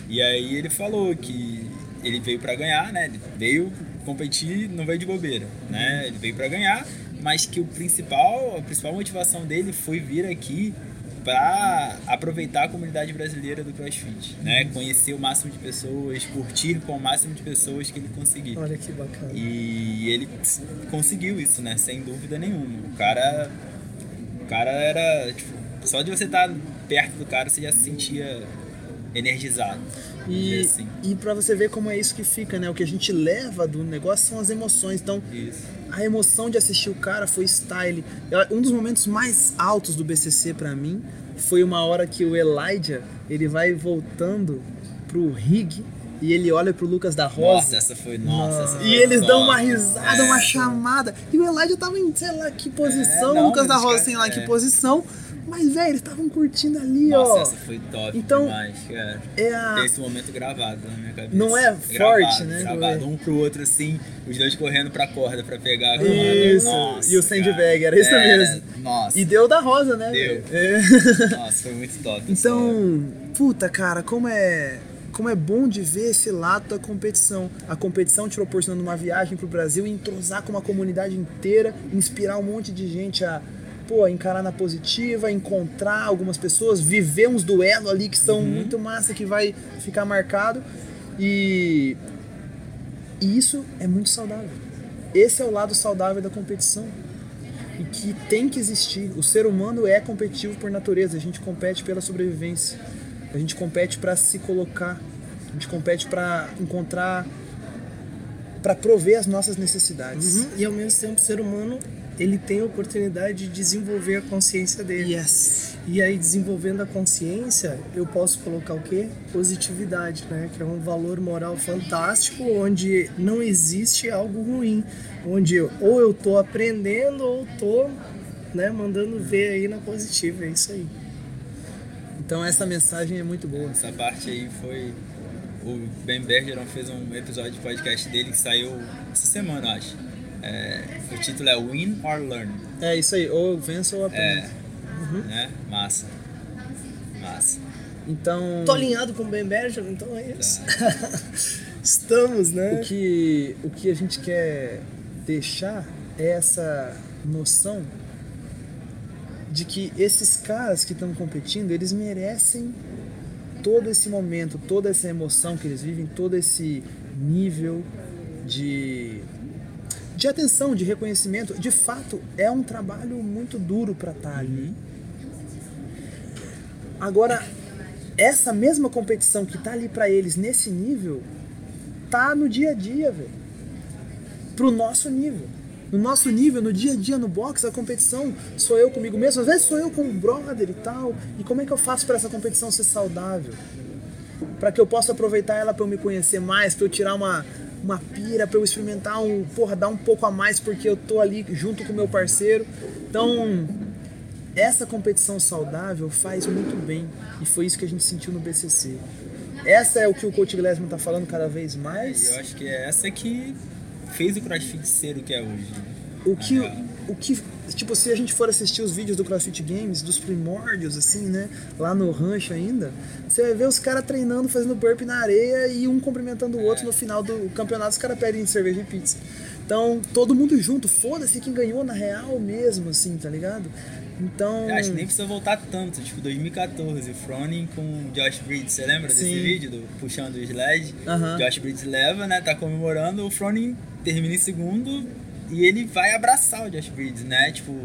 E aí ele falou que ele veio para ganhar, né? Ele veio competir, não veio de bobeira, né? Ele veio para ganhar, mas que o principal, a principal motivação dele foi vir aqui para aproveitar a comunidade brasileira do CrossFit, né? Conhecer o máximo de pessoas, curtir com o máximo de pessoas que ele conseguir. Olha que bacana. E ele conseguiu isso, né? Sem dúvida nenhuma. O cara, o cara era tipo, só de você estar tá perto do cara você já se sentia energizado. E, assim. e para você ver como é isso que fica, né? O que a gente leva do negócio são as emoções. Então, isso. a emoção de assistir o cara foi style. Um dos momentos mais altos do BCC para mim foi uma hora que o Elijah ele vai voltando pro rig e ele olha pro Lucas da Rosa. Nossa, essa foi. Nossa, essa foi E eles dão uma risada, é. uma chamada. E o Elijah tava em, sei lá, que posição. É, não, o Lucas da Rosa, sei lá, é. que posição. Mas, velho, eles estavam curtindo ali, Nossa, ó. Nossa, essa foi top então, demais, cara. É a... Esse momento gravado na minha cabeça. Não é gravado, forte, né? Gravado, um pro outro, assim, os dois correndo pra corda pra pegar a corda. Isso, Nossa, e o sandbag, era isso era, mesmo. Nossa. E deu da rosa, né? Deu. É. Nossa, foi muito top. Então, puta, cara, como é como é bom de ver esse lado da competição. A competição te proporcionando uma viagem pro Brasil e entrosar com uma comunidade inteira, inspirar um monte de gente a pô, encarar na positiva, encontrar algumas pessoas, viver uns duelos ali que são uhum. muito massa, que vai ficar marcado. E, e isso é muito saudável. Esse é o lado saudável da competição. E que tem que existir. O ser humano é competitivo por natureza. A gente compete pela sobrevivência. A gente compete para se colocar. A gente compete para encontrar, para prover as nossas necessidades. Uhum. E ao mesmo tempo, o ser humano ele tem a oportunidade de desenvolver a consciência dele. Yes. E aí, desenvolvendo a consciência, eu posso colocar o quê? Positividade, né? Que é um valor moral fantástico, onde não existe algo ruim. Onde eu, ou eu tô aprendendo ou tô né, mandando ver aí na positiva. É isso aí. Então, essa mensagem é muito boa. Essa parte aí foi. O Ben Bergeron fez um episódio de podcast dele que saiu essa semana, acho. É, o título é Win or Learn. É isso aí, ou vença ou aprende. É, uhum. né? Massa. Massa. Então. Tô alinhado com o Ben Bergeron, então é isso. Tá. Estamos, né? O que, o que a gente quer deixar é essa noção de que esses caras que estão competindo, eles merecem todo esse momento, toda essa emoção que eles vivem, todo esse nível de de atenção, de reconhecimento. De fato, é um trabalho muito duro para estar tá ali. Agora, essa mesma competição que tá ali para eles nesse nível, tá no dia a dia, velho. Pro nosso nível. No nosso nível, no dia a dia no boxe, a competição sou eu comigo mesmo. Às vezes sou eu com o brother e tal. E como é que eu faço para essa competição ser saudável? Para que eu possa aproveitar ela para eu me conhecer mais, para eu tirar uma, uma pira para eu experimentar um, porra, dar um pouco a mais porque eu tô ali junto com o meu parceiro. Então, essa competição saudável faz muito bem e foi isso que a gente sentiu no BCC. Essa é o que o coach Glassman tá falando cada vez mais. Eu acho que é essa que fez o CrossFit ser o que é hoje. O que, o que tipo, se a gente for assistir os vídeos do CrossFit Games, dos primórdios, assim, né? Lá no rancho ainda, você vai ver os caras treinando, fazendo burpee na areia e um cumprimentando o outro no final do campeonato, os caras pedem cerveja e pizza. Então, todo mundo junto, foda-se quem ganhou na real mesmo, assim, tá ligado? Então. Eu acho que nem precisa voltar tanto, tipo 2014, Froning com Josh Bridges, você lembra Sim. desse vídeo do puxando o sled? Uhum. Josh Bridges leva, né? Tá comemorando, o Froning termina em segundo, e ele vai abraçar o Josh Bridges, né? Tipo,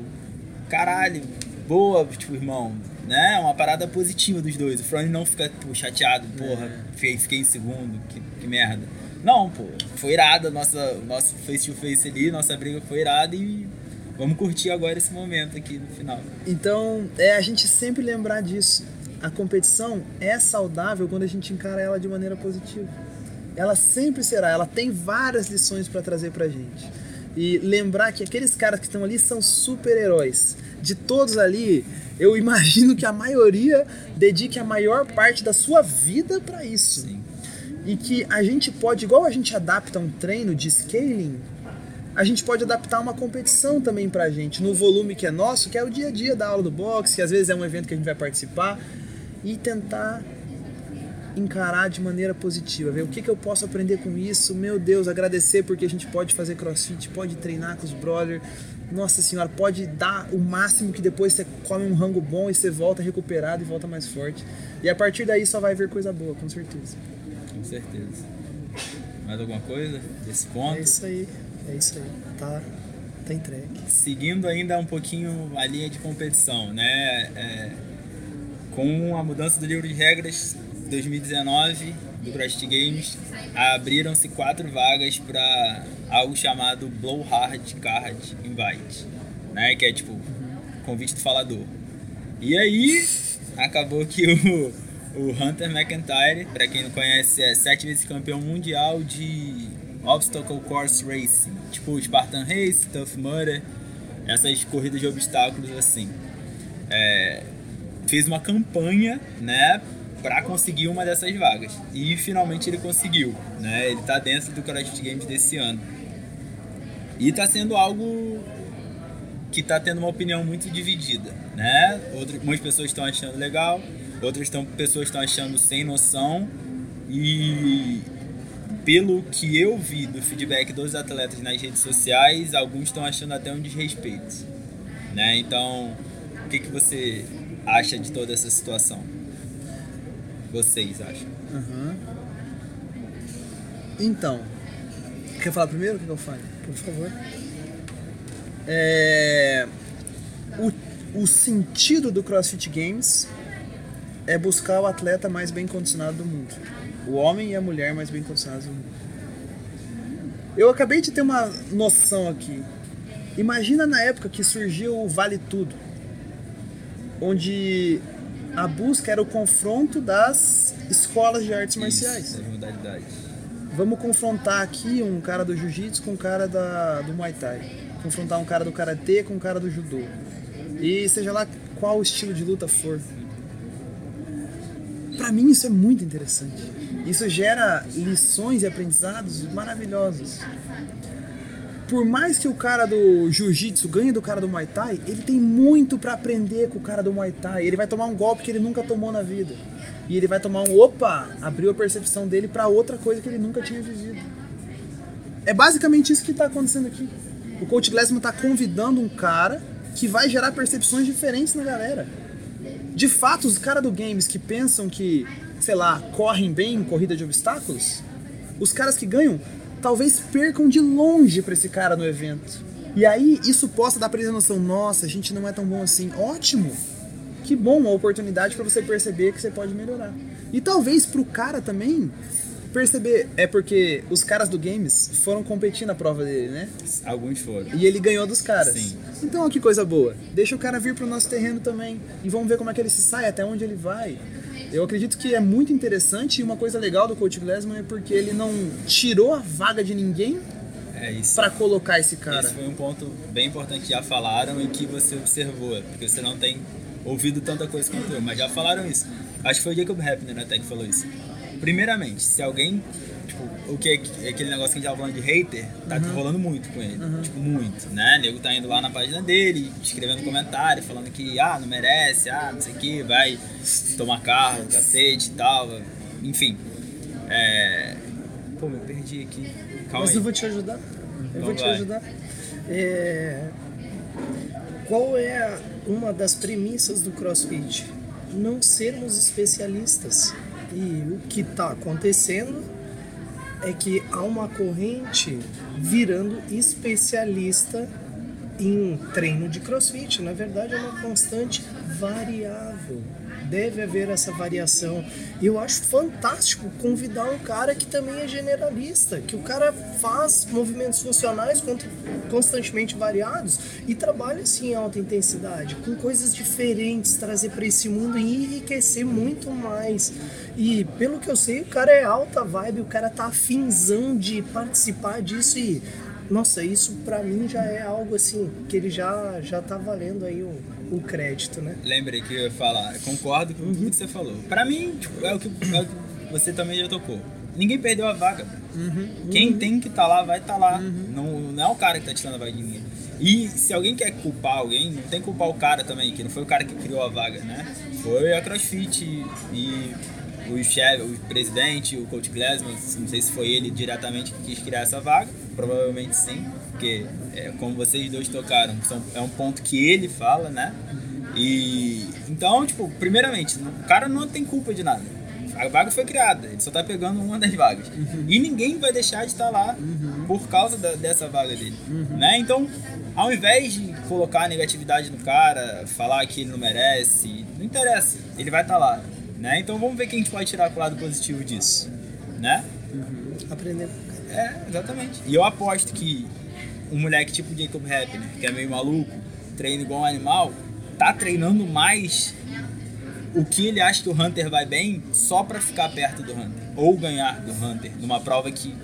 caralho, boa, tipo, irmão, né? Uma parada positiva dos dois. O Frone não fica tipo, chateado, porra, é. fiquei em segundo, que, que merda. Não, pô, foi irada nossa nosso face to face ali, nossa briga foi irada e vamos curtir agora esse momento aqui no final. Então, é a gente sempre lembrar disso. A competição é saudável quando a gente encara ela de maneira positiva. Ela sempre será, ela tem várias lições para trazer pra gente. E lembrar que aqueles caras que estão ali são super-heróis. De todos ali, eu imagino que a maioria dedique a maior parte da sua vida para isso. Sim. E que a gente pode, igual a gente adapta um treino de scaling, a gente pode adaptar uma competição também pra gente, no volume que é nosso, que é o dia a dia da aula do boxe, que às vezes é um evento que a gente vai participar, e tentar encarar de maneira positiva, ver o que, que eu posso aprender com isso, meu Deus, agradecer porque a gente pode fazer crossfit, pode treinar com os brothers, nossa senhora, pode dar o máximo que depois você come um rango bom e você volta recuperado e volta mais forte. E a partir daí só vai ver coisa boa, com certeza. Com certeza. Mais alguma coisa desse ponto? É isso aí, é isso aí. Tá, tá entregue. Seguindo ainda um pouquinho a linha de competição, né? É, com a mudança do livro de regras, 2019 do CrossFit Games abriram-se quatro vagas para algo chamado Blow Hard Card Invite, né? Que é tipo convite do falador. E aí acabou que o, o Hunter McIntyre, para quem não conhece, é sete vezes campeão mundial de Obstacle Course Racing, tipo Spartan Race, Tough Mudder, essas corridas de obstáculos assim. É, fez uma campanha, né, para conseguir uma dessas vagas. E finalmente ele conseguiu, né? Ele tá dentro do CrossFit Games desse ano. E tá sendo algo que tá tendo uma opinião muito dividida, né? Outras, muitas pessoas estão achando legal, outras tão, pessoas estão achando sem noção. E pelo que eu vi do feedback dos atletas nas redes sociais, alguns estão achando até um desrespeito, né? Então, o que, que você acha de toda essa situação? Vocês acham? Uhum. Então, quer falar primeiro? O que eu falo? Por favor. É, o, o sentido do CrossFit Games é buscar o atleta mais bem condicionado do mundo. O homem e a mulher mais bem condicionados do mundo. Eu acabei de ter uma noção aqui. Imagina na época que surgiu o Vale Tudo, onde a busca era o confronto das escolas de artes marciais. Isso, modalidades. Vamos confrontar aqui um cara do jiu-jitsu com um cara da, do muay thai. Confrontar um cara do karatê com um cara do judô. E seja lá qual estilo de luta for. Para mim isso é muito interessante. Isso gera lições e aprendizados maravilhosos. Por mais que o cara do jiu-jitsu ganhe do cara do muay thai, ele tem muito para aprender com o cara do muay thai. Ele vai tomar um golpe que ele nunca tomou na vida. E ele vai tomar um opa, abriu a percepção dele para outra coisa que ele nunca tinha vivido. É basicamente isso que tá acontecendo aqui. O coach Glassman tá convidando um cara que vai gerar percepções diferentes na galera. De fato, os caras do games que pensam que, sei lá, correm bem em corrida de obstáculos, os caras que ganham talvez percam de longe para esse cara no evento. E aí isso possa dar pra eles a noção, nossa, a gente não é tão bom assim. Ótimo! Que bom, uma oportunidade para você perceber que você pode melhorar. E talvez pro cara também perceber, é porque os caras do games foram competir na prova dele, né? Alguns foram. E ele ganhou dos caras. Sim. Então, ó, que coisa boa. Deixa o cara vir pro nosso terreno também. E vamos ver como é que ele se sai, até onde ele vai. Eu acredito que é muito interessante e uma coisa legal do Coach Glassman é porque ele não tirou a vaga de ninguém É pra colocar esse cara. Esse foi um ponto bem importante que já falaram e que você observou, porque você não tem ouvido tanta coisa quanto eu, mas já falaram isso. Acho que foi o Jacob Hepner até que falou isso. Primeiramente, se alguém, tipo, o que é aquele negócio que a gente tava falando de hater, tá rolando muito com ele, tipo, muito, né? O nego tá indo lá na página dele, escrevendo comentário, falando que, ah, não merece, ah, não sei o que, vai tomar carro, cacete e tal, enfim. É... Pô, me perdi aqui. Calma Mas aí. eu vou te ajudar. Eu Então vou te vai. ajudar. É, Qual é uma das premissas do CrossFit? Não sermos especialistas. E o que está acontecendo é que há uma corrente virando especialista em treino de CrossFit. Na verdade, é uma constante variável. Deve haver essa variação. E eu acho fantástico convidar um cara que também é generalista, que o cara faz movimentos funcionais constantemente variados e trabalha assim em alta intensidade, com coisas diferentes, trazer para esse mundo e enriquecer muito mais. E pelo que eu sei, o cara é alta vibe, o cara tá afinzão de participar disso e nossa, isso pra mim já é algo assim que ele já já tá valendo aí o, o crédito, né? Lembrei que eu ia falar, concordo com tudo que você falou. Pra mim, tipo, é o, que, é o que você também já tocou. Ninguém perdeu a vaga. Quem tem que estar lá, vai estar lá. Não, não é o cara que tá tirando a vaga de ninguém. E se alguém quer culpar alguém, não tem que culpar o cara também, que não foi o cara que criou a vaga, né? Foi a CrossFit e o chefe, o presidente, o coach Glassman, não sei se foi ele diretamente que quis criar essa vaga, provavelmente sim, porque é, como vocês dois tocaram, são- é um ponto que ele fala, né? E então, tipo, primeiramente, o cara não tem culpa de nada. A vaga foi criada, ele só tá pegando uma das vagas. E ninguém vai deixar de estar lá por causa da- dessa vaga dele. Né? Então, ao invés de colocar negatividade no cara, falar que ele não merece, não interessa, ele vai estar lá. Né? Então vamos ver quem a gente pode tirar pro lado positivo disso. Né? Aprender. É, exatamente. E eu aposto que um moleque tipo Jacob Hepner, que é meio maluco, treina igual um animal, tá treinando mais o que ele acha que o Hunter vai bem só pra ficar perto do Hunter. Ou ganhar do Hunter numa prova que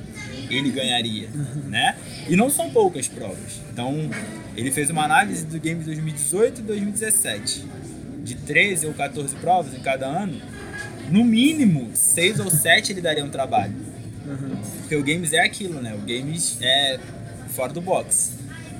ele ganharia, né? E não são poucas provas. Então, ele fez uma análise do game 2018 e 2017. De 13 ou 14 provas em cada ano, no mínimo 6 ou 7 ele daria um trabalho. Porque o games é aquilo, né? O games é fora do box.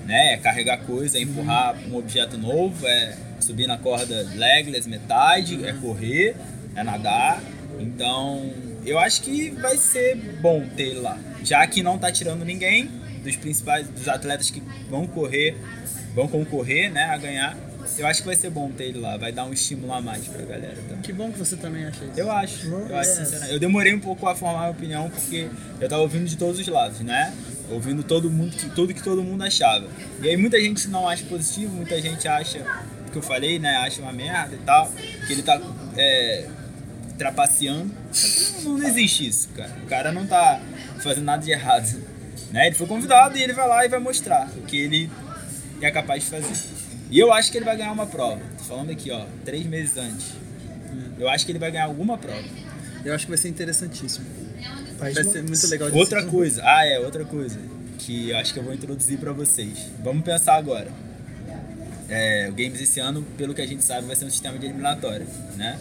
Né? É carregar coisa, é empurrar um objeto novo, é subir na corda legless, metade, é correr, é nadar. Então, eu acho que vai ser bom ter lá. Já que não tá tirando ninguém dos principais, dos atletas que vão correr, vão concorrer, né, a ganhar. Eu acho que vai ser bom ter ele lá, vai dar um estímulo a mais pra galera. Que bom que você também acha isso. Eu acho, eu acho sinceramente. Eu demorei um pouco a formar a minha opinião porque eu tava ouvindo de todos os lados, né? Ouvindo todo mundo, tudo que todo mundo achava. E aí muita gente não acha positivo, muita gente acha, que eu falei, né? Acha uma merda e tal. Que ele tá é, trapaceando. Não, não existe isso, cara. O cara não tá fazendo nada de errado. Né? Ele foi convidado e ele vai lá e vai mostrar o que ele é capaz de fazer. E eu acho que ele vai ganhar uma prova. Tô falando aqui, ó, três meses antes. Eu acho que ele vai ganhar alguma prova. Eu acho que vai ser interessantíssimo. Vai ser muito legal de Outra assistir. coisa, ah é, outra coisa que eu acho que eu vou introduzir pra vocês. Vamos pensar agora. É, o Games esse ano, pelo que a gente sabe, vai ser um sistema de eliminatória, né?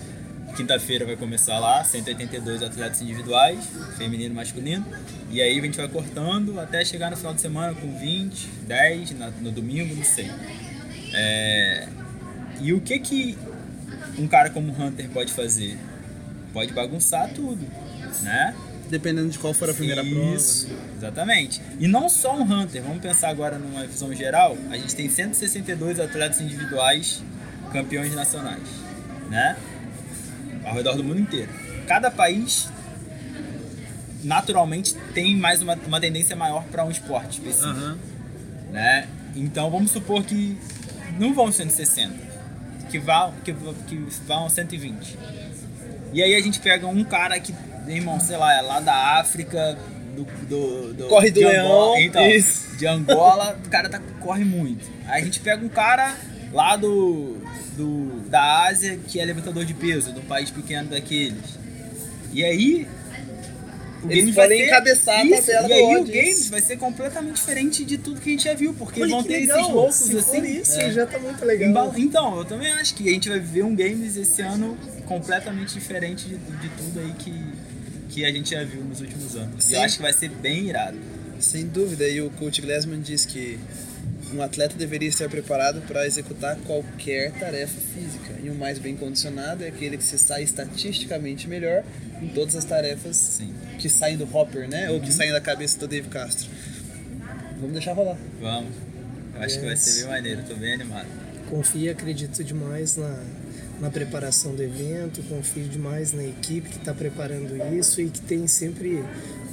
Quinta-feira vai começar lá, 182 atletas individuais, feminino e masculino. E aí a gente vai cortando até chegar no final de semana com 20, 10, na- no domingo, não sei. É, e o que que um cara como o Hunter pode fazer? Pode bagunçar tudo, né? Dependendo de qual for a primeira Isso, prova. né? Exatamente. E não só um Hunter, vamos pensar agora numa visão geral, a gente tem 162 atletas individuais campeões nacionais, né? Ao redor do mundo inteiro. Cada país naturalmente tem mais uma, uma tendência maior para um esporte específico, Aham. né? Então vamos supor que não vão 160, que vão que, que vão 120. E aí a gente pega um cara que, irmão, sei lá, é lá da África, do, do, do Corre do de leão, Angola, então, isso. de Angola, o cara tá, corre muito. Aí a gente pega um cara lá do, do da Ásia que é levantador de peso, de um país pequeno daqueles. E aí o Eles Games vai ser- encabeçar a isso, tabela E aí o Games vai ser completamente diferente de tudo que a gente já viu, porque Olha vão ter legal. esses loucos Se assim. isso, É. já tá muito legal. Então, eu também acho que a gente vai ver um games esse ano completamente diferente de, de tudo aí que, que a gente já viu nos últimos anos. E Sim. eu acho que vai ser bem irado. Sem dúvida. E o coach Glassman diz que um atleta deveria estar preparado para executar qualquer tarefa física. E o mais bem condicionado é aquele que se sai estatisticamente melhor em todas as tarefas Sim. que saem do Hopper, né? Ou Uhum. que saem da cabeça do Dave Castro. Vamos deixar rolar. Vamos. Eu acho que vai ser bem maneiro, tô bem animado. Confio e acredito demais na, na preparação do evento, confio demais na equipe que está preparando isso e que tem sempre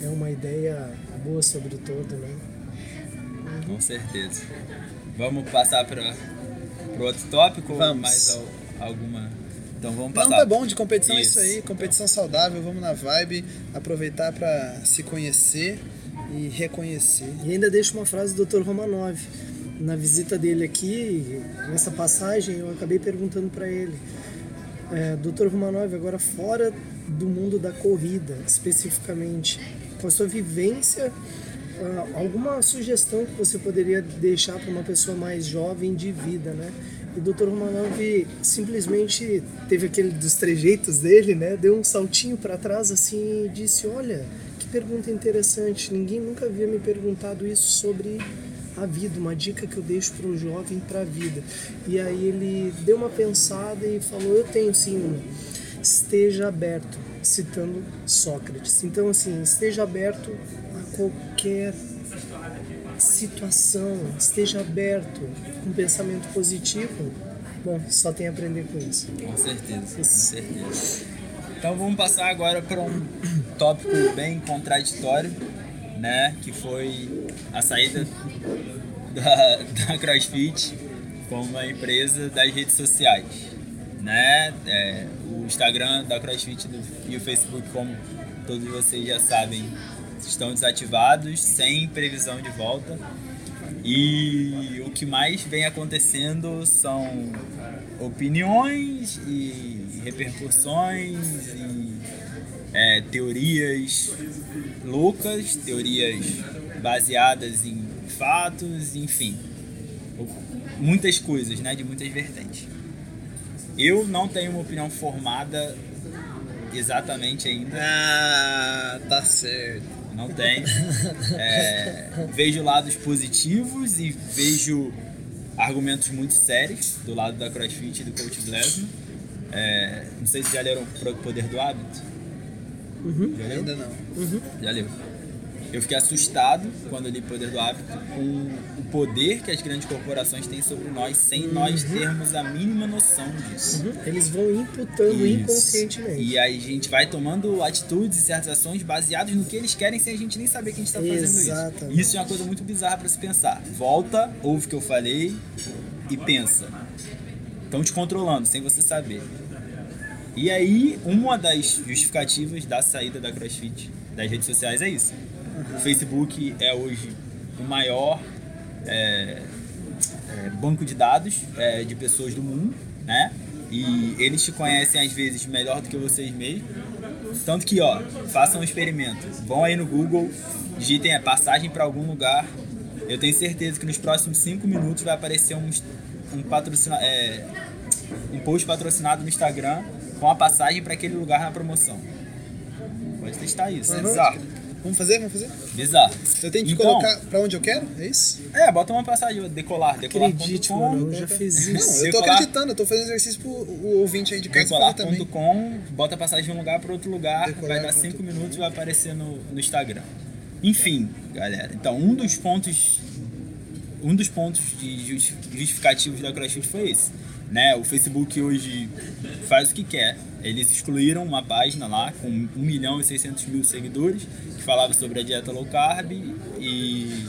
é uma ideia boa sobre o todo, né? Com certeza. Vamos passar para o outro tópico ou Vamos. mais al- alguma? Então vamos Não, passar. tá bom, de competição é isso Isso. aí, competição saudável, vamos na vibe, aproveitar para se conhecer e reconhecer. E ainda deixo uma frase do Dr. Romanov. Na visita dele aqui, nessa passagem, eu acabei perguntando para ele, é, Dr. Romanov, agora fora do mundo da corrida, especificamente, com a sua vivência, ah, alguma sugestão que você poderia deixar para uma pessoa mais jovem de vida, né? E o Dr. Romanov simplesmente teve aquele dos trejeitos dele, né? Deu um saltinho para trás assim e disse: Olha, que pergunta interessante. Ninguém nunca havia me perguntado isso sobre a vida, uma dica que eu deixo para o jovem para a vida. E aí ele deu uma pensada e falou: Eu tenho sim. Esteja aberto, citando Sócrates. Então, assim, esteja aberto qualquer situação, esteja aberto com pensamento positivo. Bom, só tem a aprender com isso. Com certeza, com certeza. Então vamos passar agora para um tópico bem contraditório, né? Que foi a saída da, da CrossFit como uma empresa das redes sociais, né? É, o Instagram da CrossFit do- e o Facebook, como todos vocês já sabem, estão desativados, sem previsão de volta. E o que mais vem acontecendo são opiniões e repercussões e é, teorias loucas, teorias baseadas em fatos, enfim, muitas coisas, né, de muitas vertentes. Eu não tenho uma opinião formada exatamente ainda Ah, tá certo. Não tem. É, vejo lados positivos e vejo argumentos muito sérios do lado da CrossFit e do Coach Glassman. É, não sei se já leram Pro Poder do Hábito. Já leu? Ainda não. Já leu. Eu fiquei assustado quando li Poder do Hábito com o poder que as grandes corporações têm sobre nós sem nós termos a mínima noção disso. Eles vão imputando Isso. inconscientemente. E aí a gente vai tomando atitudes e certas ações baseadas no que eles querem sem a gente nem saber que a gente está fazendo Exatamente. isso. Isso é uma coisa muito bizarra para se pensar. Volta, ouve o que eu falei e pensa. Estão te controlando sem você saber. E aí, uma das justificativas da saída da CrossFit das redes sociais é isso. O Facebook é hoje o maior é, é, banco de dados é, de pessoas do mundo, né? E eles te conhecem às vezes melhor do que vocês mesmos. Tanto que, ó, façam um experimento. Vão aí no Google, digitem a passagem para algum lugar. Eu tenho certeza que nos próximos 5 minutos vai aparecer um, um, patrocina, é, um post patrocinado no Instagram com a passagem para aquele lugar na promoção. Pode testar isso, Uhum. é bizarro. Vamos fazer? Vamos fazer? Bizarro. Eu tenho que Então, colocar pra onde eu quero? É isso? É, bota uma passagem, decolar, Acredite, decolar.com. mano, eu já fiz Não, isso. eu tô Decolar. acreditando, eu tô fazendo exercício pro o ouvinte aí de casa fazer também. Decolar.com, bota a passagem de um lugar para outro lugar, Decolar vai dar ponto 5 com. minutos e vai aparecer no, no Instagram. Enfim, galera. Então, um dos pontos um dos pontos de justi- justificativos da CrossFit foi esse. Né? O Facebook hoje faz o que quer. Eles excluíram uma página lá com 1 milhão e 600 mil seguidores que falava sobre a dieta low carb e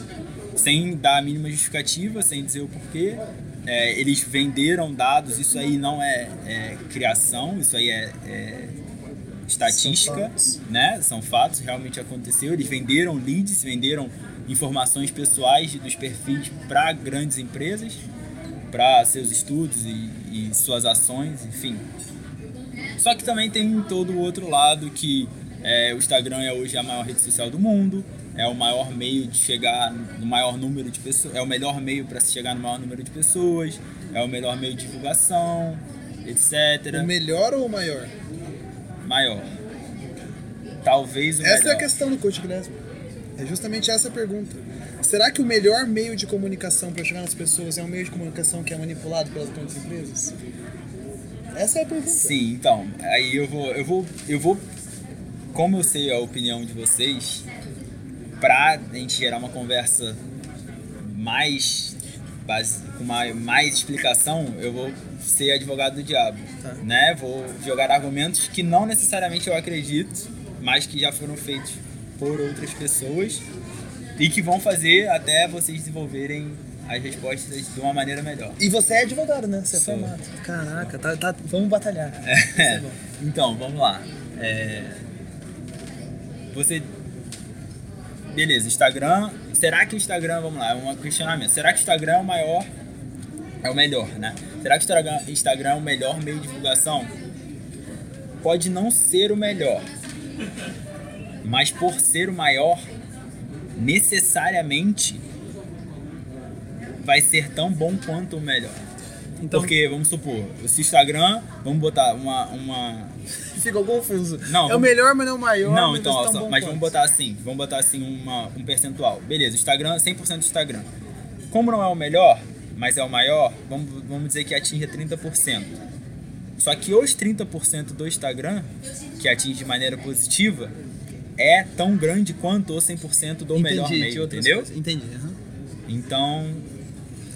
sem dar a mínima justificativa, sem dizer o porquê. É, eles venderam dados, isso aí não é, é criação, isso aí é, é estatística, São né? São fatos, realmente aconteceu. Eles venderam leads, venderam informações pessoais dos perfis para grandes empresas, para seus estudos e, e suas ações, enfim. Só que também tem todo o outro lado que é, o Instagram é hoje a maior rede social do mundo, é o maior meio de chegar no maior número de pessoas, é o melhor meio para se chegar no maior número de pessoas, é o melhor meio de divulgação, etc. O melhor ou o maior? Maior. Talvez o Essa é melhor. a questão do Coach Glassman. É justamente essa a pergunta. Será que o melhor meio de comunicação para chegar nas pessoas é um meio de comunicação que é manipulado pelas grandes empresas? Essa é a pergunta. Sim, então, aí eu vou, eu vou, eu vou, como eu sei a opinião de vocês, pra gente gerar uma conversa mais, base, com mais, mais explicação, eu vou ser advogado do diabo, Tá. né? Vou jogar argumentos que não necessariamente eu acredito, mas que já foram feitos por outras pessoas e que vão fazer até vocês desenvolverem as respostas de uma maneira melhor. E você é advogado, né? Você é Sou. formado. Caraca, tá, tá- vamos batalhar. É bom. Então, vamos lá. É, Você. Beleza, Instagram. Será que o Instagram, vamos lá, é um questionamento. Será que o Instagram é o maior. É o melhor, né? Será que o Instagram é o melhor meio de divulgação? Pode não ser o melhor. Mas por ser o maior, necessariamente vai ser tão bom quanto o melhor. Então, Porque, vamos supor, se o Instagram, vamos botar uma. uma ficou confuso. Não, é o vamos- melhor, mas não o maior. não, então, só- mas quanto. vamos botar assim, vamos botar assim uma, um percentual. Beleza, Instagram, 100% do Instagram. Como não é o melhor, mas é o maior, vamos, vamos dizer que atinge 30%. Só que os 30% do Instagram, que atinge de maneira positiva, é tão grande quanto os 100% do melhor Entendi, de meio, entendeu? coisas. Entendi. aham. Então,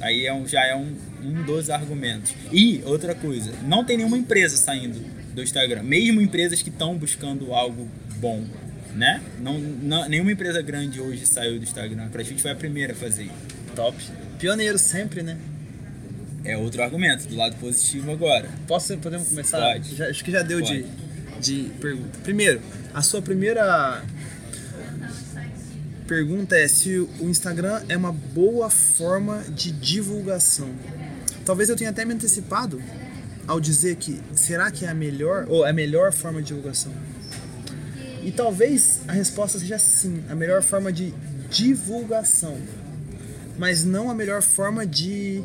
aí é um, já é um, um dos argumentos. E outra coisa, não tem nenhuma empresa saindo do Instagram, mesmo empresas que estão buscando algo bom, né? Não, não- nenhuma empresa grande hoje saiu do Instagram. A CrossFit foi a primeira a fazer. Top. Pioneiro sempre, né? É outro argumento, do lado positivo agora. Posso, podemos começar? Pode. Já- acho que já deu de, Pode. de pergunta. Primeiro, a sua primeira pergunta é se o Instagram é uma boa forma de divulgação. Talvez eu tenha até me antecipado ao dizer que será que é a melhor ou a melhor forma de divulgação? E talvez a resposta seja sim, a melhor forma de divulgação, mas não a melhor forma de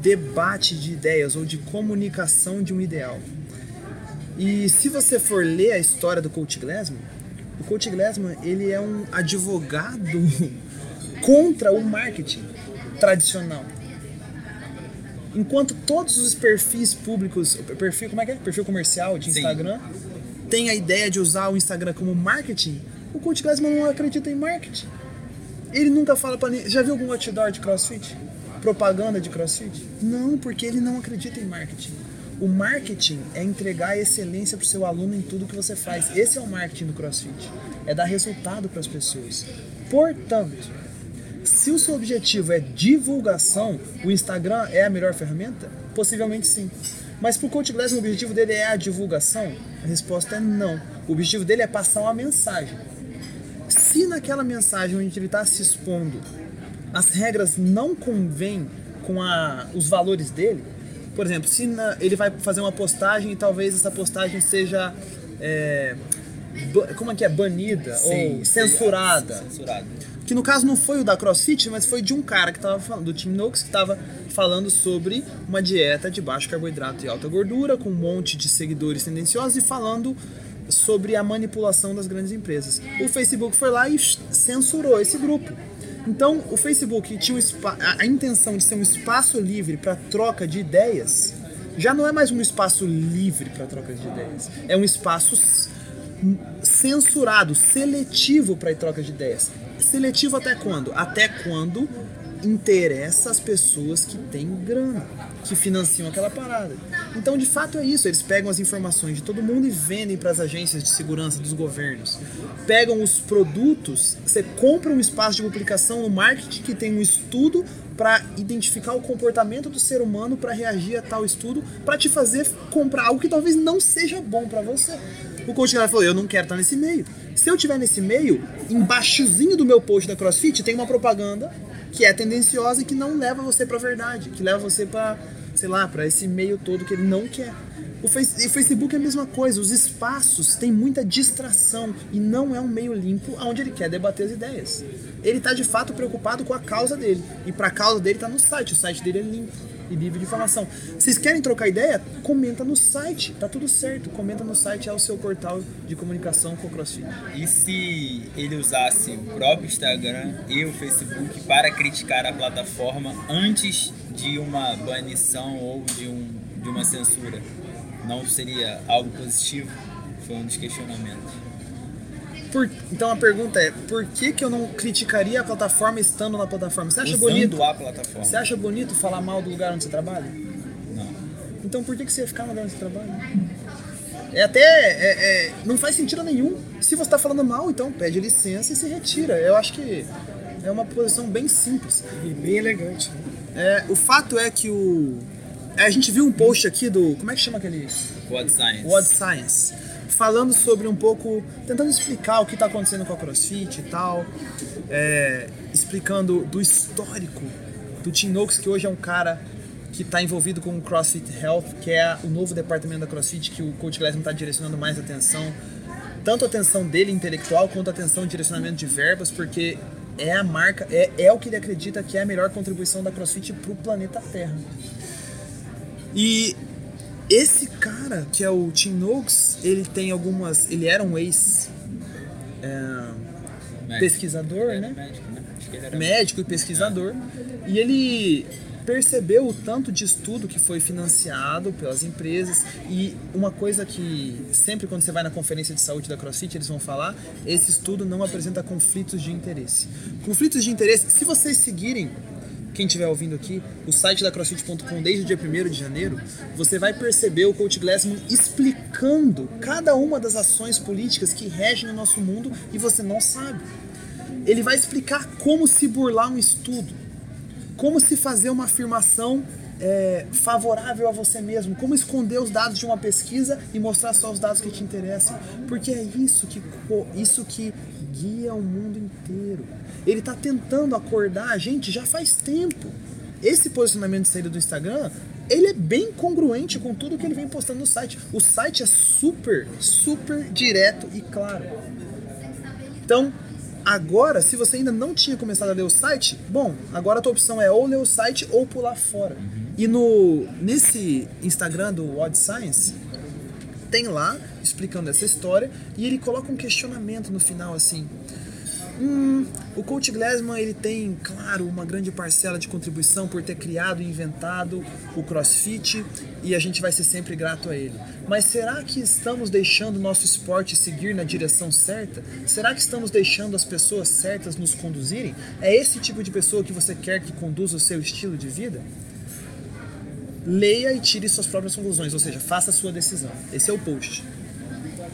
debate de ideias ou de comunicação de um ideal. E se você for ler a história do Coach Glassman, o Coach Glassman ele é um advogado contra o marketing tradicional. Enquanto todos os perfis públicos, perfil, como é que é? Perfil comercial de Sim. Instagram, tem a ideia de usar o Instagram como marketing, o Coach Glassman não acredita em marketing. Ele nunca fala pra ninguém. Já viu algum outdoor de crossfit? Propaganda de crossfit? Não, porque ele não acredita em marketing. O marketing é entregar excelência pro seu aluno em tudo que você faz. Esse é o marketing do crossfit. É dar resultado para as pessoas. Portanto, se o seu objetivo é divulgação, o Instagram é a melhor ferramenta? Possivelmente sim. Mas pro Coach Glass, o objetivo dele é a divulgação? A resposta é não. O objetivo dele é passar uma mensagem. Se naquela mensagem onde ele está se expondo, as regras não convêm com a, os valores dele, por exemplo, se na, ele vai fazer uma postagem e talvez essa postagem seja. É, como é que é? Banida sim, ou censurada. Sim, censurada. Que no caso não foi o da CrossFit, mas foi de um cara que estava falando, do Tim Noakes, que estava falando sobre uma dieta de baixo carboidrato e alta gordura, com um monte de seguidores tendenciosos e falando sobre a manipulação das grandes empresas. O Facebook foi lá e censurou esse grupo. Então, o Facebook tinha um a, intenção de ser um espaço livre para troca de ideias, já não é mais um espaço livre para troca de ideias. É um espaço censurado, seletivo para troca de ideias. Seletivo até quando? Até quando interessa as pessoas que têm grana, que financiam aquela parada. Então, de fato, é isso. Eles pegam as informações de todo mundo e vendem para as agências de segurança dos governos. Pegam os produtos, você compra um espaço de publicação no marketing que tem um estudo para identificar o comportamento do ser humano para reagir a tal estudo, para te fazer comprar algo que talvez não seja bom para você. O coach falou: Eu não quero estar nesse meio. Se eu estiver nesse meio, embaixozinho do meu post da CrossFit tem uma propaganda que é tendenciosa e que não leva você para a verdade, que leva você para, sei lá, para esse meio todo que ele não quer. O, face, o Facebook é a mesma coisa, os espaços têm muita distração e não é um meio limpo onde ele quer debater as ideias. Ele está de fato preocupado com a causa dele e para a causa dele está no site, o site dele é limpo e livre de informação. Vocês querem trocar ideia? Comenta no site, tá tudo certo. Comenta no site, é o seu portal de comunicação com o CrossFit. E se ele usasse o próprio Instagram e o Facebook para criticar a plataforma antes de uma banição ou de, um, de uma censura? Não seria algo positivo? Foi um dos questionamentos. Por, então a pergunta é, por que, que eu não criticaria a plataforma estando na plataforma? Você acha Usando bonito? a plataforma. Você acha bonito falar mal do lugar onde você trabalha? Não. Então por que, que você ia ficar no lugar onde você trabalha? É até. É, é, não faz sentido nenhum. Se você está falando mal, então pede licença e se retira. Eu acho que é uma posição bem simples. E bem elegante. É, o fato é que o. É, a gente viu um post aqui do. Como é que chama aquele? What Science. What Science falando sobre um pouco, tentando explicar o que está acontecendo com a CrossFit e tal, é, explicando do histórico do Tim Noakes, que hoje é um cara que está envolvido com o CrossFit Health, que é o novo departamento da CrossFit que o Coach Glassman está direcionando mais atenção, tanto a atenção dele intelectual quanto a atenção de direcionamento de verbas, porque é a marca, é, é o que ele acredita que é a melhor contribuição da CrossFit para o planeta Terra. E esse cara, que é o Tim Noakes, ele tem algumas. Ele era um ex. É, pesquisador, né? Médico, né? Médico e pesquisador. E ele percebeu o tanto de estudo que foi financiado pelas empresas e uma coisa que sempre quando você vai na conferência de saúde da CrossFit eles vão falar, esse estudo não apresenta conflitos de interesse. Conflitos de interesse, se vocês seguirem quem estiver ouvindo aqui, o site da CrossFit.com desde o dia 1 de janeiro, você vai perceber o Coach Glassman explicando cada uma das ações políticas que regem o nosso mundo e você não sabe. Ele vai explicar como se burlar um estudo, como se fazer uma afirmação é, favorável a você mesmo, como esconder os dados de uma pesquisa e mostrar só os dados que te interessam, porque é isso que, isso que guia o mundo inteiro. Ele está tentando acordar a gente já faz tempo. Esse posicionamento de saída do Instagram, ele é bem congruente com tudo que ele vem postando no site. O site é super, super direto e claro. Então, agora, se você ainda não tinha começado a ler o site, bom, agora a tua opção é ou ler o site ou pular fora. E no nesse Instagram do Odd Science, tem lá explicando essa história e ele coloca um questionamento no final assim. Hum, o Coach Glassman ele tem, claro, uma grande parcela de contribuição por ter criado e inventado o CrossFit e a gente vai ser sempre grato a ele. Mas será que estamos deixando o nosso esporte seguir na direção certa? Será que estamos deixando as pessoas certas nos conduzirem? É esse tipo de pessoa que você quer que conduza o seu estilo de vida? Leia e tire suas próprias conclusões, ou seja, faça a sua decisão. Esse é o post.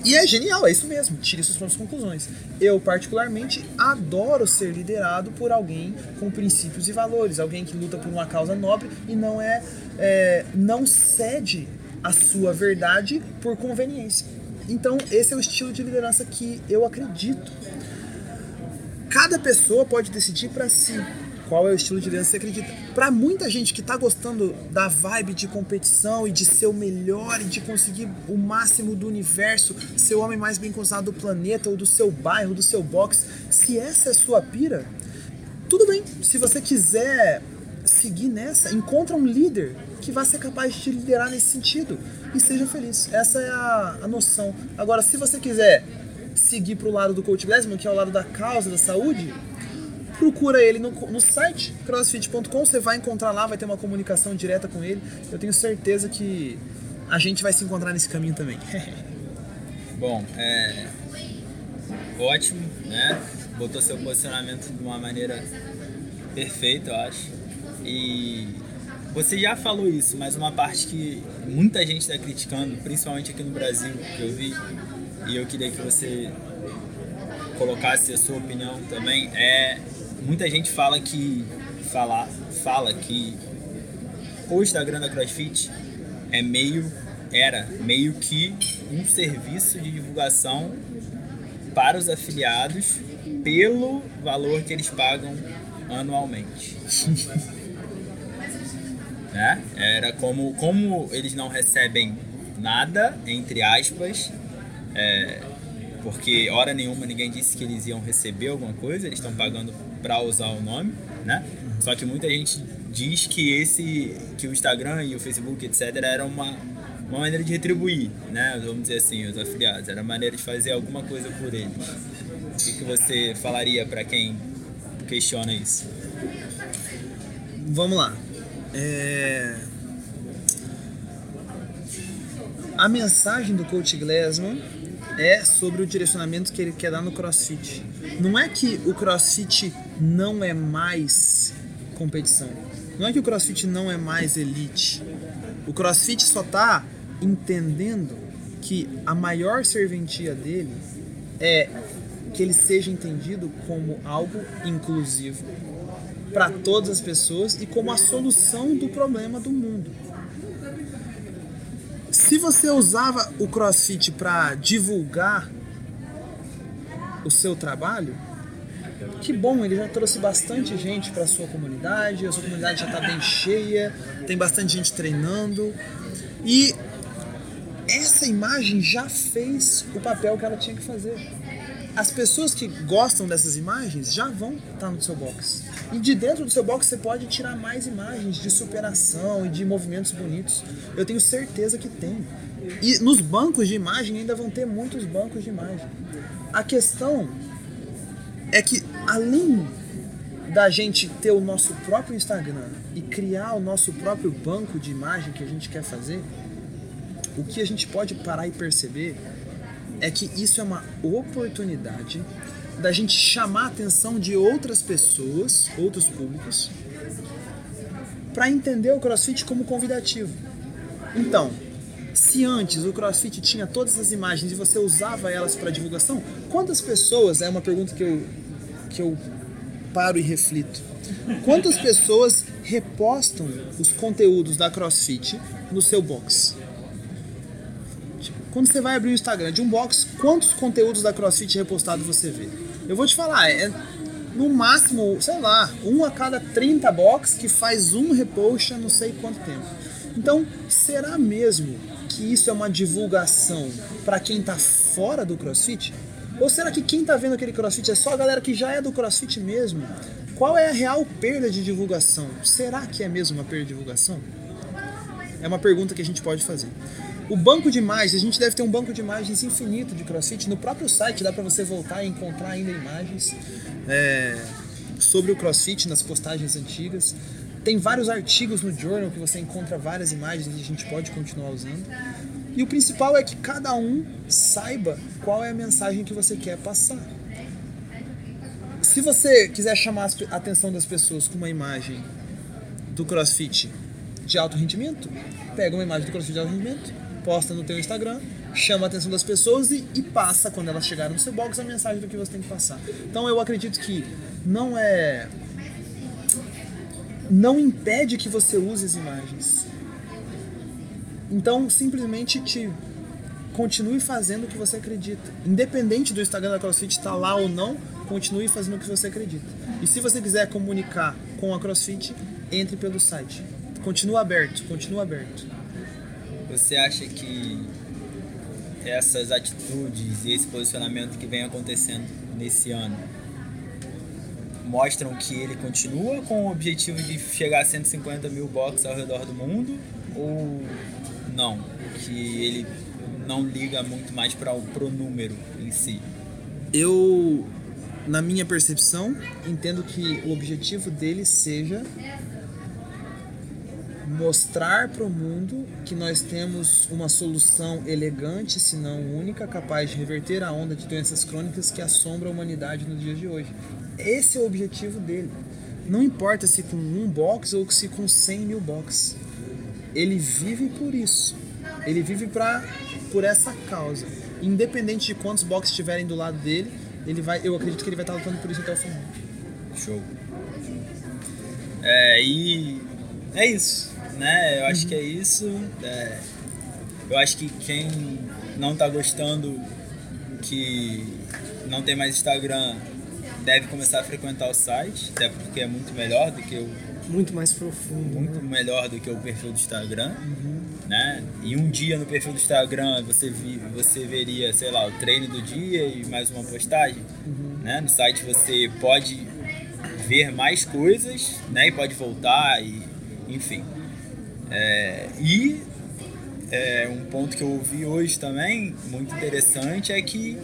E é genial, é isso mesmo, tire suas próprias conclusões. Eu, particularmente, adoro ser liderado por alguém com princípios e valores, alguém que luta por uma causa nobre e não é, é não cede a sua verdade por conveniência. Então, esse é o estilo de liderança que eu acredito. Cada pessoa pode decidir para si qual é o estilo de liderança que você acredita. Para muita gente que está gostando da vibe de competição e de ser o melhor e de conseguir o máximo do universo, ser o homem mais bem considerado do planeta ou do seu bairro, do seu box, se essa é a sua pira, tudo bem. Se você quiser seguir nessa, encontra um líder que vai ser capaz de te liderar nesse sentido e seja feliz. Essa é a, a noção. Agora, se você quiser seguir para o lado do Coach Glassman, que é o lado da causa da saúde, procura ele no, no site crossfit.com, você vai encontrar lá, vai ter uma comunicação direta com ele. Eu tenho certeza que a gente vai se encontrar nesse caminho também. Bom, é ótimo, né? Botou seu posicionamento de uma maneira perfeita, eu acho. E você já falou isso, mas uma parte que muita gente está criticando, principalmente aqui no Brasil, que eu vi, e eu queria que você colocasse a sua opinião também, é muita gente fala que fala, fala que o Instagram da CrossFit é meio era meio que um serviço de divulgação para os afiliados pelo valor que eles pagam anualmente. né? Era como como eles não recebem nada entre aspas, é, porque hora nenhuma ninguém disse que eles iam receber alguma coisa, eles estão pagando para usar o nome, né? Só que muita gente diz que esse, que o Instagram e o Facebook, etc, era uma, uma maneira de retribuir, né? Vamos dizer assim, os afiliados, era uma maneira de fazer alguma coisa por eles. O que, que você falaria para quem questiona isso? Vamos lá. É... A mensagem do Coach Glassman é sobre o direcionamento que ele quer dar no CrossFit. Não é que o CrossFit não é mais competição. Não é que o CrossFit não é mais elite. O CrossFit só está entendendo que a maior serventia dele é que ele seja entendido como algo inclusivo para todas as pessoas e como a solução do problema do mundo. Se você usava o CrossFit para divulgar o seu trabalho, que bom, ele já trouxe bastante gente para sua comunidade, a sua comunidade já está bem cheia, tem bastante gente treinando e essa imagem já fez o papel que ela tinha que fazer. As pessoas que gostam dessas imagens já vão estar no seu box. E de dentro do seu box você pode tirar mais imagens de superação e de movimentos bonitos. Eu tenho certeza que tem. E nos bancos de imagem ainda vão ter muitos bancos de imagem. A questão é que além da gente ter o nosso próprio Instagram e criar o nosso próprio banco de imagem que a gente quer fazer, o que a gente pode parar e perceber é que isso é uma oportunidade da gente chamar a atenção de outras pessoas, outros públicos, para entender o CrossFit como convidativo. Então, se antes o CrossFit tinha todas as imagens e você usava elas para divulgação, quantas pessoas, é uma pergunta que eu, que eu paro e reflito, quantas pessoas repostam os conteúdos da CrossFit no seu box? Quando você vai abrir o Instagram de um box, quantos conteúdos da CrossFit repostados você vê? Eu vou te falar, é no máximo, sei lá, um a cada 30 box que faz um repost há não sei quanto tempo. Então, será mesmo que isso é uma divulgação para quem está fora do CrossFit? Ou será que quem está vendo aquele CrossFit é só a galera que já é do CrossFit mesmo? Qual é a real perda de divulgação? Será que é mesmo uma perda de divulgação? É uma pergunta que a gente pode fazer. O banco de imagens, a gente deve ter um banco de imagens infinito de CrossFit. No próprio site dá para você voltar e encontrar ainda imagens é, sobre o CrossFit nas postagens antigas. Tem vários artigos no Journal que você encontra várias imagens e a gente pode continuar usando. E o principal é que cada um saiba qual é a mensagem que você quer passar. Se você quiser chamar a atenção das pessoas com uma imagem do CrossFit de alto rendimento, pega uma imagem do CrossFit de alto rendimento, posta no teu Instagram, chama a atenção das pessoas e, e, passa, quando elas chegarem no seu box, a mensagem do que você tem que passar. Então eu acredito que não é. Não impede que você use as imagens. Então, simplesmente te continue fazendo o que você acredita. Independente do Instagram da CrossFit estar tá lá ou não, continue fazendo o que você acredita. E se você quiser comunicar com a CrossFit, entre pelo site. Continua aberto, continua aberto. Você acha que essas atitudes e esse posicionamento que vem acontecendo nesse ano mostram que ele continua com o objetivo de chegar a 150 mil boxes ao redor do mundo ou não? Que ele não liga muito mais para o número em si? Eu, na minha percepção, entendo que o objetivo dele seja mostrar para o mundo que nós temos uma solução elegante, se não única, capaz de reverter a onda de doenças crônicas que assombra a humanidade nos dias de hoje. Esse é o objetivo dele. Não importa se com um box ou se com 100 mil boxes. Ele vive por isso. Ele vive pra, por essa causa. Independente de quantos boxes estiverem do lado dele, ele vai, eu acredito que ele vai estar lutando por isso até o final. Show. É, e é isso né? Eu acho uhum. que é isso. É, eu acho que quem não tá gostando, que não tem mais Instagram, deve começar a frequentar o site, até porque é muito melhor do que o. Muito mais profundo. Muito né? melhor do que o perfil do Instagram. Uhum. Né? E um dia no perfil do Instagram você, vi, você veria, sei lá, o treino do dia e mais uma postagem. Uhum. Né? No site você pode ver mais coisas né? e pode voltar e enfim. É, e é, um ponto que eu ouvi hoje também, muito interessante, é que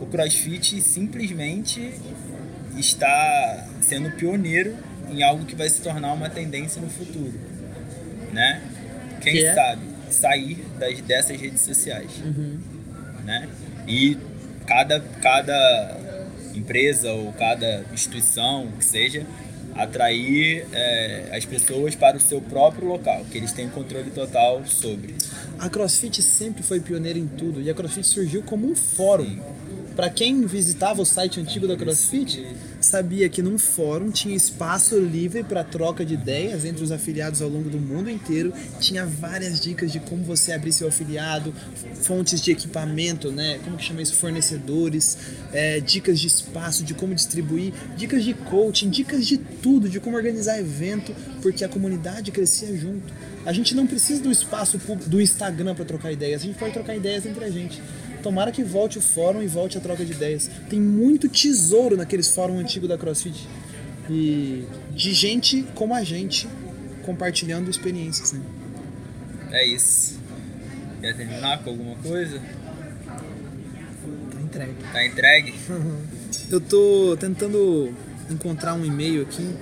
o CrossFit simplesmente está sendo pioneiro em algo que vai se tornar uma tendência no futuro, né? Quem que é? sabe sair das, dessas redes sociais, uhum. né? E cada, cada empresa ou cada instituição que seja atrair é, as pessoas para o seu próprio local, que eles têm controle total sobre. A CrossFit sempre foi pioneira em tudo e a CrossFit surgiu como um fórum. Para quem visitava o site antigo da CrossFit, sabia que num fórum tinha espaço livre para troca de ideias entre os afiliados ao longo do mundo inteiro. Tinha várias dicas de como você abrir seu afiliado, fontes de equipamento, né? Como que chama isso? Fornecedores, é, dicas de espaço, de como distribuir, dicas de coaching, dicas de tudo, de como organizar evento, porque a comunidade crescia junto. A gente não precisa do espaço do Instagram para trocar ideias, a gente pode trocar ideias entre a gente. Tomara que volte o fórum e volte a troca de ideias. Tem muito tesouro naqueles fóruns antigos da CrossFit. E de gente como a gente compartilhando experiências, né? É isso. Quer terminar com alguma coisa? Tá entregue. Tá entregue? Eu tô tentando encontrar um e-mail aqui.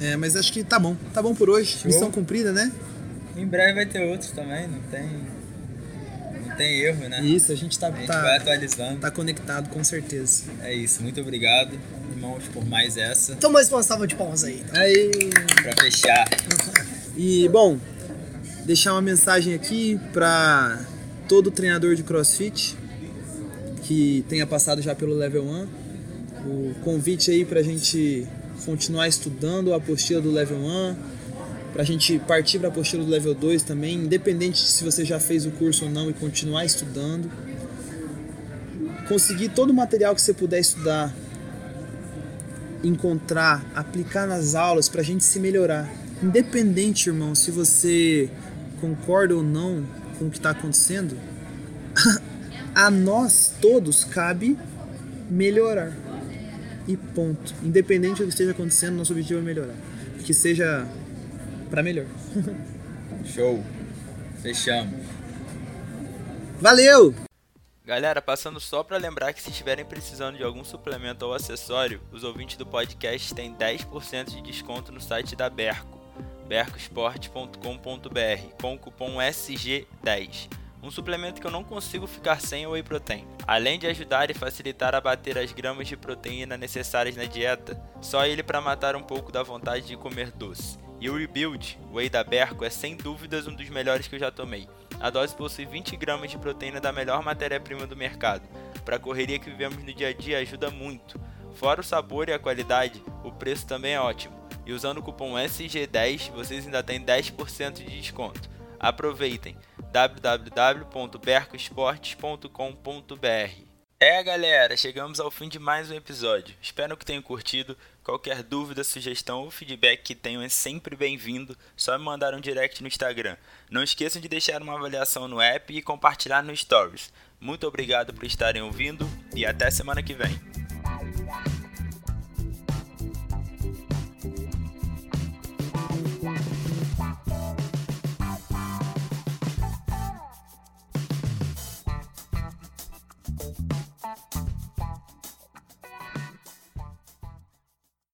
É, mas acho que tá bom. Tá bom por hoje. Show. Missão cumprida, né? Em breve vai ter outros também, não tem. Não tem erro, né? Isso, a gente tá. A gente tá, vai atualizando. Tá conectado, com certeza. É isso, muito obrigado, irmãos, por mais essa. Então mais uma salva de palmas aí. Aí. Pra fechar. E, bom, deixar uma mensagem aqui pra todo treinador de crossfit que tenha passado já pelo level 1. O convite aí pra gente continuar estudando a apostila do level 1 para a gente partir para a apostila do level 2 também, independente de se você já fez o curso ou não e continuar estudando. Conseguir todo o material que você puder estudar, encontrar, aplicar nas aulas para a gente se melhorar. Independente, irmão, se você concorda ou não com o que está acontecendo, a nós todos cabe melhorar. E ponto. Independente do que esteja acontecendo, nosso objetivo é melhorar. Que seja para melhor. Show. Fechamos. Valeu! Galera, passando só para lembrar que se estiverem precisando de algum suplemento ou acessório, os ouvintes do podcast têm 10% de desconto no site da Berco, bercosport.com.br, com o cupom SG10. Um suplemento que eu não consigo ficar sem é o Whey Protein. Além de ajudar e facilitar a bater as gramas de proteína necessárias na dieta, só ele para matar um pouco da vontade de comer doce. E o Rebuild, Whey da Berco, é sem dúvidas um dos melhores que eu já tomei. A dose possui 20 gramas de proteína da melhor matéria-prima do mercado. Para a correria que vivemos no dia a dia ajuda muito. Fora o sabor e a qualidade, o preço também é ótimo. e usando o cupom SG10 vocês ainda têm 10% de desconto. Aproveitem www.bercoesportes.com.br. É, galera, chegamos ao fim de mais um episódio. Espero que tenham curtido. Qualquer dúvida, sugestão ou feedback que tenham é sempre bem-vindo. Só me mandar um direct no Instagram. Não esqueçam de deixar uma avaliação no app e compartilhar no Stories. Muito obrigado por estarem ouvindo e até semana que vem.